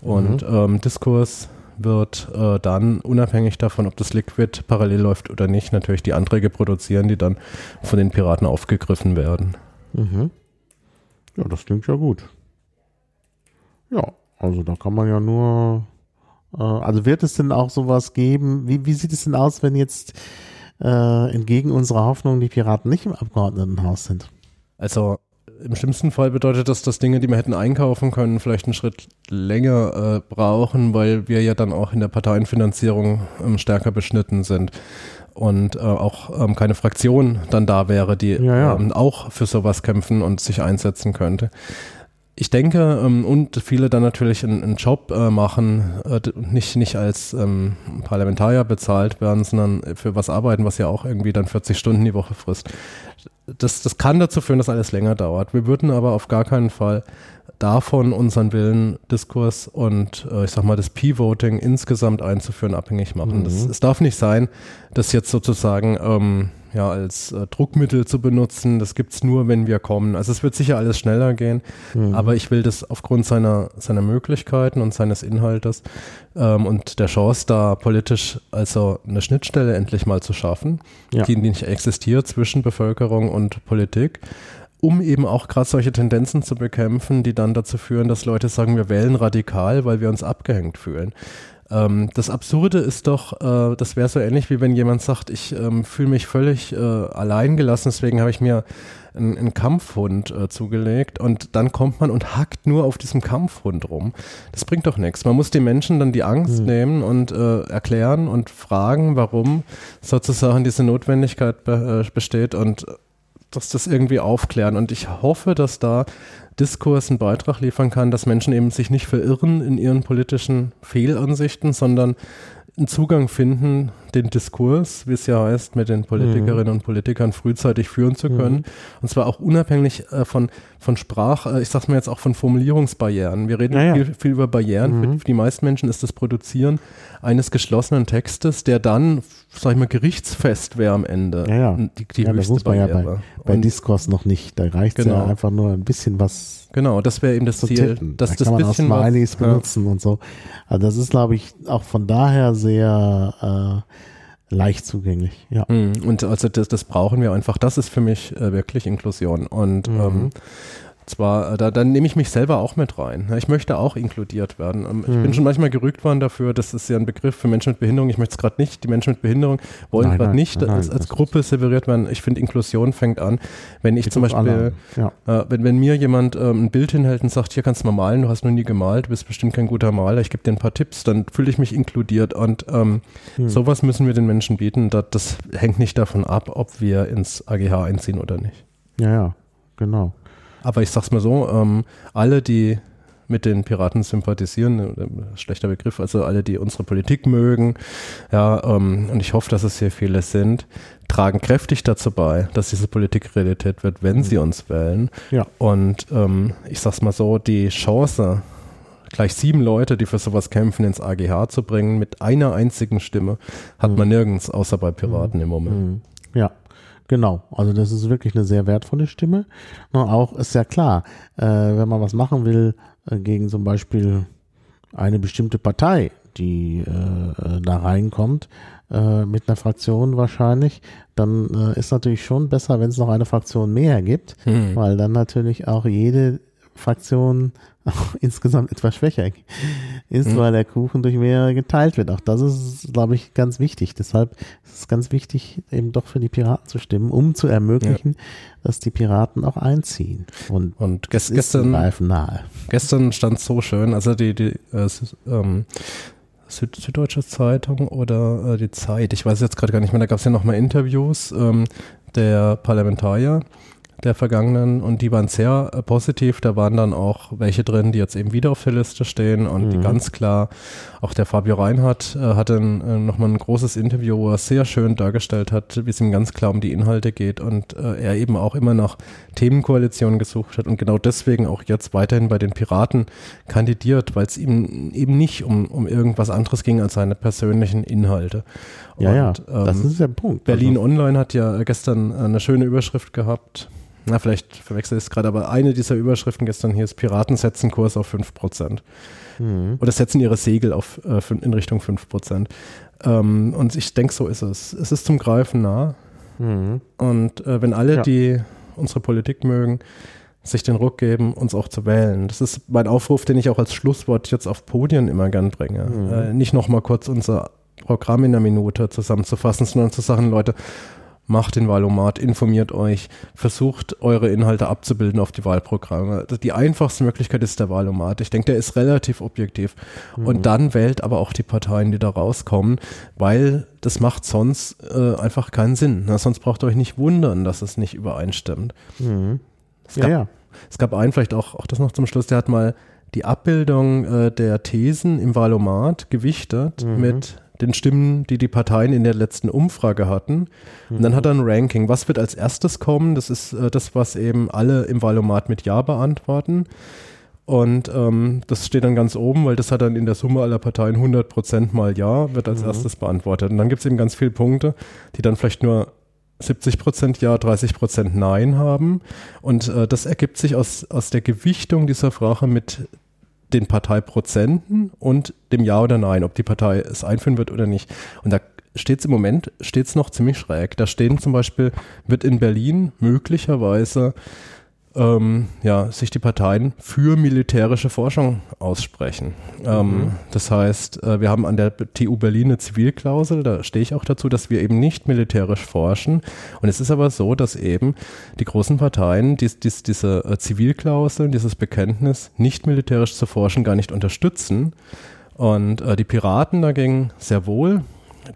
Und ähm, Diskurs wird äh, dann unabhängig davon, ob das Liquid parallel läuft oder nicht, natürlich die Anträge produzieren, die dann von den Piraten aufgegriffen werden. Mhm. Ja, das klingt ja gut. Ja, also da kann man ja nur. Äh, also wird es denn auch sowas geben? Wie, wie sieht es denn aus, wenn jetzt äh, entgegen unserer Hoffnung die Piraten nicht im Abgeordnetenhaus sind? Also im schlimmsten Fall bedeutet das, dass Dinge, die wir hätten einkaufen können, vielleicht einen Schritt länger äh, brauchen, weil wir ja dann auch in der Parteienfinanzierung ähm, stärker beschnitten sind und äh, auch ähm, keine Fraktion dann da wäre, die Ja, ja. Ähm, auch für sowas kämpfen und sich einsetzen könnte. Ich denke, ähm, und viele dann natürlich einen, einen Job äh, machen, äh, nicht, nicht als ähm, Parlamentarier bezahlt werden, sondern für was arbeiten, was ja auch irgendwie dann 40 Stunden die Woche frisst. Das, das kann dazu führen, dass alles länger dauert. Wir würden aber auf gar keinen Fall davon unseren Willen, Diskurs und äh, ich sag mal das P-Voting insgesamt einzuführen, abhängig machen. Das, es darf nicht sein, das jetzt sozusagen ähm, ja, als äh, Druckmittel zu benutzen. Das gibt's nur, wenn wir kommen. Also es wird sicher alles schneller gehen, aber ich will das aufgrund seiner, seiner Möglichkeiten und seines Inhaltes ähm, und der Chance, da politisch also eine Schnittstelle endlich mal zu schaffen, Ja. die nicht existiert zwischen Bevölkerung und Politik um eben auch gerade solche Tendenzen zu bekämpfen, die dann dazu führen, dass Leute sagen, wir wählen radikal, weil wir uns abgehängt fühlen. Ähm, das Absurde ist doch, äh, das wäre so ähnlich wie wenn jemand sagt, ich ähm, fühle mich völlig äh, allein gelassen, deswegen habe ich mir einen, einen Kampfhund äh, zugelegt und dann kommt man und hackt nur auf diesem Kampfhund rum. Das bringt doch nichts. Man muss den Menschen dann die Angst nehmen und äh, erklären und fragen, warum sozusagen diese Notwendigkeit be äh, besteht und dass das irgendwie aufklären. Und ich hoffe, dass da Diskurs einen Beitrag liefern kann, dass Menschen eben sich nicht verirren in ihren politischen Fehlansichten, sondern einen Zugang finden, den Diskurs, wie es ja heißt, mit den Politikerinnen mhm. und Politikern frühzeitig führen zu können. Mhm. Und zwar auch unabhängig äh, von, von Sprache, äh, ich sag's mal jetzt auch von Formulierungsbarrieren. Wir reden ja, ja. Viel, viel, über Barrieren. Mhm. Für, für, die meisten Menschen ist das Produzieren eines geschlossenen Textes, der dann, sag ich mal, gerichtsfest wäre am Ende. Ja, ja. Die, die ja man Barriere. ja bei, bei Diskurs noch nicht. Da reicht genau. ja einfach nur ein bisschen was Genau, das wäre eben das Ziel. Tippen. Dass da das kann man bisschen auch Smileys was, benutzen ja. und so. Also das ist, glaube ich, auch von daher sehr äh, leicht zugänglich. Ja. Mhm. Und also das, das brauchen wir einfach. Das ist für mich äh, wirklich Inklusion. Und mhm. ähm, zwar, äh, da, dann nehme ich mich selber auch mit rein. Ich möchte auch inkludiert werden. Ähm, ich mhm. bin schon manchmal gerügt worden dafür, das ist ja ein Begriff für Menschen mit Behinderung. Ich möchte es gerade nicht. Die Menschen mit Behinderung wollen gerade nicht nein, als, als Gruppe separiert werden. Ich finde, Inklusion fängt an, wenn ich zum Beispiel, ja. äh, wenn, wenn mir jemand ähm, ein Bild hinhält und sagt, hier kannst du mal malen, du hast noch nie gemalt, du bist bestimmt kein guter Maler, ich gebe dir ein paar Tipps, dann fühle ich mich inkludiert. Und ähm, mhm. sowas müssen wir den Menschen bieten. Das, das hängt nicht davon ab, ob wir ins AGH einziehen oder nicht. Ja, ja, genau. Aber ich sag's mal so, ähm, alle, die mit den Piraten sympathisieren, äh, schlechter Begriff, also alle, die unsere Politik mögen, ja, ähm, und ich hoffe, dass es hier viele sind, tragen kräftig dazu bei, dass diese Politik Realität wird, wenn sie uns wählen. Ja. Und ähm, ich sag's mal so, die Chance, gleich sieben Leute, die für sowas kämpfen, ins AGH zu bringen, mit einer einzigen Stimme, hat mhm. man nirgends, außer bei Piraten mhm. im Moment. Mhm. Ja, Genau, also das ist wirklich eine sehr wertvolle Stimme. Und auch ist ja klar, äh, wenn man was machen will äh, gegen zum Beispiel eine bestimmte Partei, die äh, da reinkommt, äh, mit einer Fraktion wahrscheinlich, dann äh, ist natürlich schon besser, wenn es noch eine Fraktion mehr gibt, hm. weil dann natürlich auch jede Fraktion auch insgesamt etwas schwächer ist, mhm. weil der Kuchen durch mehrere geteilt wird. Auch das ist, glaube ich, ganz wichtig. Deshalb ist es ganz wichtig, eben doch für die Piraten zu stimmen, um zu ermöglichen, ja. dass die Piraten auch einziehen. Und, Und gest gestern, nahe. gestern stand so schön, also die, die äh, ähm, Süd Süddeutsche Zeitung oder äh, die Zeit, ich weiß jetzt gerade gar nicht mehr, da gab es ja nochmal Interviews ähm, der Parlamentarier der vergangenen und die waren sehr äh, positiv. Da waren dann auch welche drin, die jetzt eben wieder auf der Liste stehen und mhm. die ganz klar, auch der Fabio Reinhardt äh, hatte äh, nochmal ein großes Interview, wo er sehr schön dargestellt hat, wie es ihm ganz klar um die Inhalte geht und äh, er eben auch immer nach Themenkoalitionen gesucht hat und genau deswegen auch jetzt weiterhin bei den Piraten kandidiert, weil es ihm eben nicht um, um irgendwas anderes ging als seine persönlichen Inhalte. Ja, und, ja, das ähm, ist der Punkt. Berlin also. Online hat ja gestern eine schöne Überschrift gehabt na, vielleicht verwechsel ich es gerade, aber eine dieser Überschriften gestern hier ist Piraten setzen Kurs auf 5%. Mhm. Oder setzen ihre Segel auf, äh, in Richtung 5%. Ähm, und ich denke, so ist es. Es ist zum Greifen nah. Mhm. Und äh, wenn alle, ja. die unsere Politik mögen, sich den Ruck geben, uns auch zu wählen. Das ist mein Aufruf, den ich auch als Schlusswort jetzt auf Podien immer gern bringe. Mhm. Äh, nicht nochmal kurz unser Programm in einer Minute zusammenzufassen, sondern zu sagen, Leute, macht den Wahlomat, informiert euch, versucht eure Inhalte abzubilden auf die Wahlprogramme. Die einfachste Möglichkeit ist der Wahlomat. Ich denke, der ist relativ objektiv. Mhm. Und dann wählt aber auch die Parteien, die da rauskommen, weil das macht sonst äh, einfach keinen Sinn. Na, sonst braucht ihr euch nicht wundern, dass es nicht übereinstimmt. Mhm. Es, gab, ja, ja. es gab einen, vielleicht auch, auch das noch zum Schluss, der hat mal die Abbildung äh, der Thesen im Wahlomat gewichtet mhm. mit den Stimmen, die die Parteien in der letzten Umfrage hatten. Und dann hat er ein Ranking. Was wird als erstes kommen? Das ist äh, das, was eben alle im Wahlomat mit Ja beantworten. Und ähm, das steht dann ganz oben, weil das hat dann in der Summe aller Parteien 100% mal Ja, wird als mhm. erstes beantwortet. Und dann gibt es eben ganz viele Punkte, die dann vielleicht nur 70% Ja, 30% Nein haben. Und äh, das ergibt sich aus, aus der Gewichtung dieser Frage mit den Parteiprozenten und dem Ja oder Nein, ob die Partei es einführen wird oder nicht. Und da steht es im Moment, steht es noch ziemlich schräg. Da stehen zum Beispiel, wird in Berlin möglicherweise ähm, ja, sich die Parteien für militärische Forschung aussprechen. Ähm, mhm. das heißt, äh, wir haben an der TU Berlin eine Zivilklausel, da stehe ich auch dazu, dass wir eben nicht militärisch forschen. Und es ist aber so, dass eben die großen Parteien dies, dies, diese äh, Zivilklausel, dieses Bekenntnis, nicht militärisch zu forschen, gar nicht unterstützen. Und äh, die Piraten dagegen sehr wohl.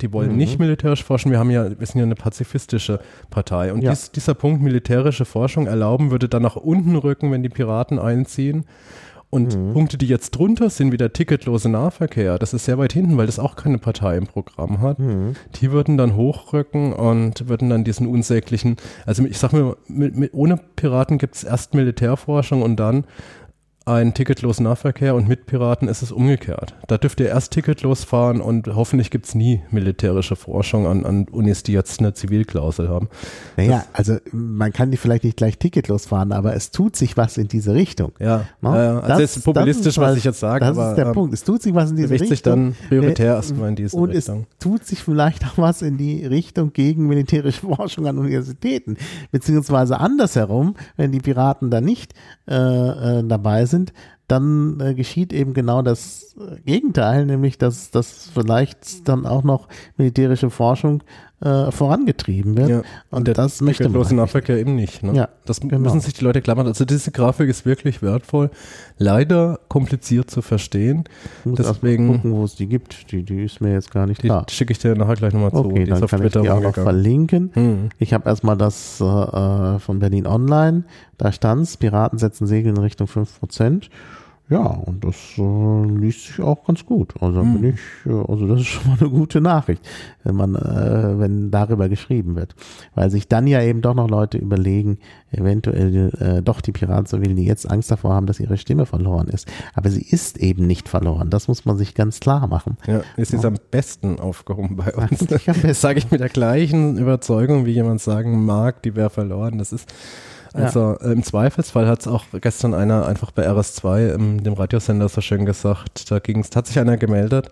Die wollen mhm. nicht militärisch forschen. Wir haben ja, wir sind ja eine pazifistische Partei. Und ja. dies, dieser Punkt militärische Forschung erlauben würde dann nach unten rücken, wenn die Piraten einziehen. Und mhm. Punkte, die jetzt drunter sind, wie der ticketlose Nahverkehr, das ist sehr weit hinten, weil das auch keine Partei im Programm hat. Mhm. Die würden dann hochrücken und würden dann diesen unsäglichen, also ich sag mir, mit, mit, ohne Piraten gibt es erst Militärforschung und dann einen ticketlosen Nahverkehr und mit Piraten ist es umgekehrt. Da dürft ihr erst ticketlos fahren und hoffentlich gibt es nie militärische Forschung an, an Unis, die jetzt eine Zivilklausel haben. Naja, also man kann die vielleicht nicht gleich ticketlos fahren, aber es tut sich was in diese Richtung. Ja, no? äh, also das, ist populistisch, ist, was ich jetzt sage. Das aber, ist der ähm, Punkt. Es tut sich was in diese Richtung. sich dann prioritär äh, erstmal in diese und Richtung. Es tut sich vielleicht auch was in die Richtung gegen militärische Forschung an Universitäten. Beziehungsweise andersherum, wenn die Piraten da nicht äh, äh dabei sind, sind, dann äh, geschieht eben genau das äh, Gegenteil, nämlich dass, dass vielleicht dann auch noch militärische Forschung äh, vorangetrieben wird. Ja, und, und das möchte man. Bloß Nahverkehr eben nicht. Ne? Ja, das genau. müssen sich die Leute klammern. Also diese Grafik ist wirklich wertvoll, leider kompliziert zu verstehen. Ich muss Deswegen gucken, wo es die gibt. Die, die ist mir jetzt gar nicht die klar. schicke ich dir nachher gleich nochmal zu. Okay, dann kann ich die auch noch verlinken. Hm. Ich habe erstmal das äh, von Berlin Online. Da stand es, Piraten setzen Segel in Richtung 5%. Ja, und das äh, liest sich auch ganz gut. Also mhm. bin ich, äh, also das ist schon mal eine gute Nachricht, wenn man, äh, wenn darüber geschrieben wird. Weil sich dann ja eben doch noch Leute überlegen, eventuell äh, doch die Piraten so wählen, die jetzt Angst davor haben, dass ihre Stimme verloren ist. Aber sie ist eben nicht verloren. Das muss man sich ganz klar machen. Ja, ist jetzt ja. am besten aufgehoben bei uns. Das sage ich mit der gleichen Überzeugung, wie jemand sagen mag, die wäre verloren. Das ist also ja. äh, im Zweifelsfall hat es auch gestern einer einfach bei RS2, ähm, dem Radiosender, so schön gesagt, da ging's, hat sich einer gemeldet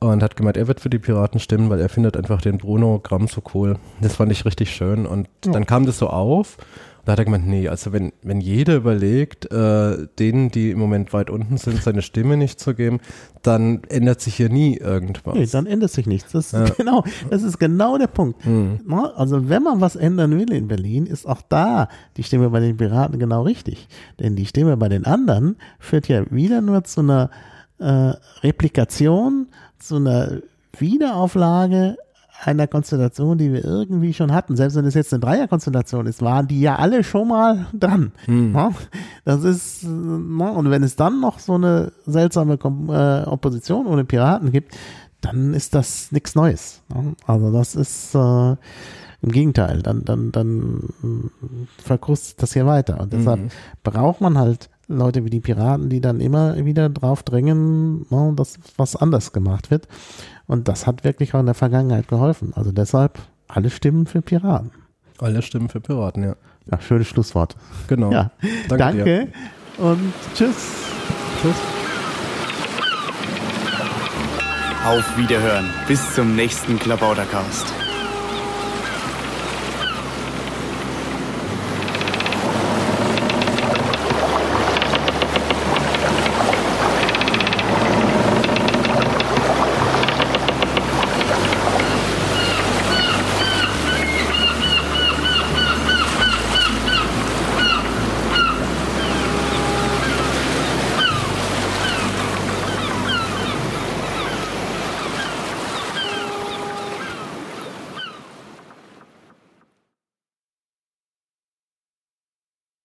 und hat gemeint, er wird für die Piraten stimmen, weil er findet einfach den Bruno Gramm so cool. Das fand ich richtig schön und ja. dann kam das so auf da hat er gemeint, nee, also wenn, wenn jeder überlegt, äh, denen, die im Moment weit unten sind, seine Stimme nicht zu geben, dann ändert sich hier nie irgendwas. Nee, dann ändert sich nichts. Das ist, ja. genau, das ist genau der Punkt. Mhm. Also wenn man was ändern will in Berlin, ist auch da die Stimme bei den Piraten genau richtig. Denn die Stimme bei den anderen führt ja wieder nur zu einer äh, Replikation, zu einer Wiederauflage einer Konstellation, die wir irgendwie schon hatten, selbst wenn es jetzt eine Dreierkonstellation ist, waren die ja alle schon mal dran. Hm. Das ist, und wenn es dann noch so eine seltsame äh, Opposition ohne Piraten gibt, dann ist das nichts Neues. Also das ist äh, im Gegenteil, dann, dann, dann verkrustet das hier weiter. Und deshalb mhm. braucht man halt Leute wie die Piraten, die dann immer wieder drauf drängen, dass was anders gemacht wird. Und das hat wirklich auch in der Vergangenheit geholfen. Also deshalb alle Stimmen für Piraten. Alle Stimmen für Piraten, ja. Ja, schönes Schlusswort. Genau. Ja. Danke, Danke und tschüss. Tschüss. Auf Wiederhören. Bis zum nächsten Klabautercast.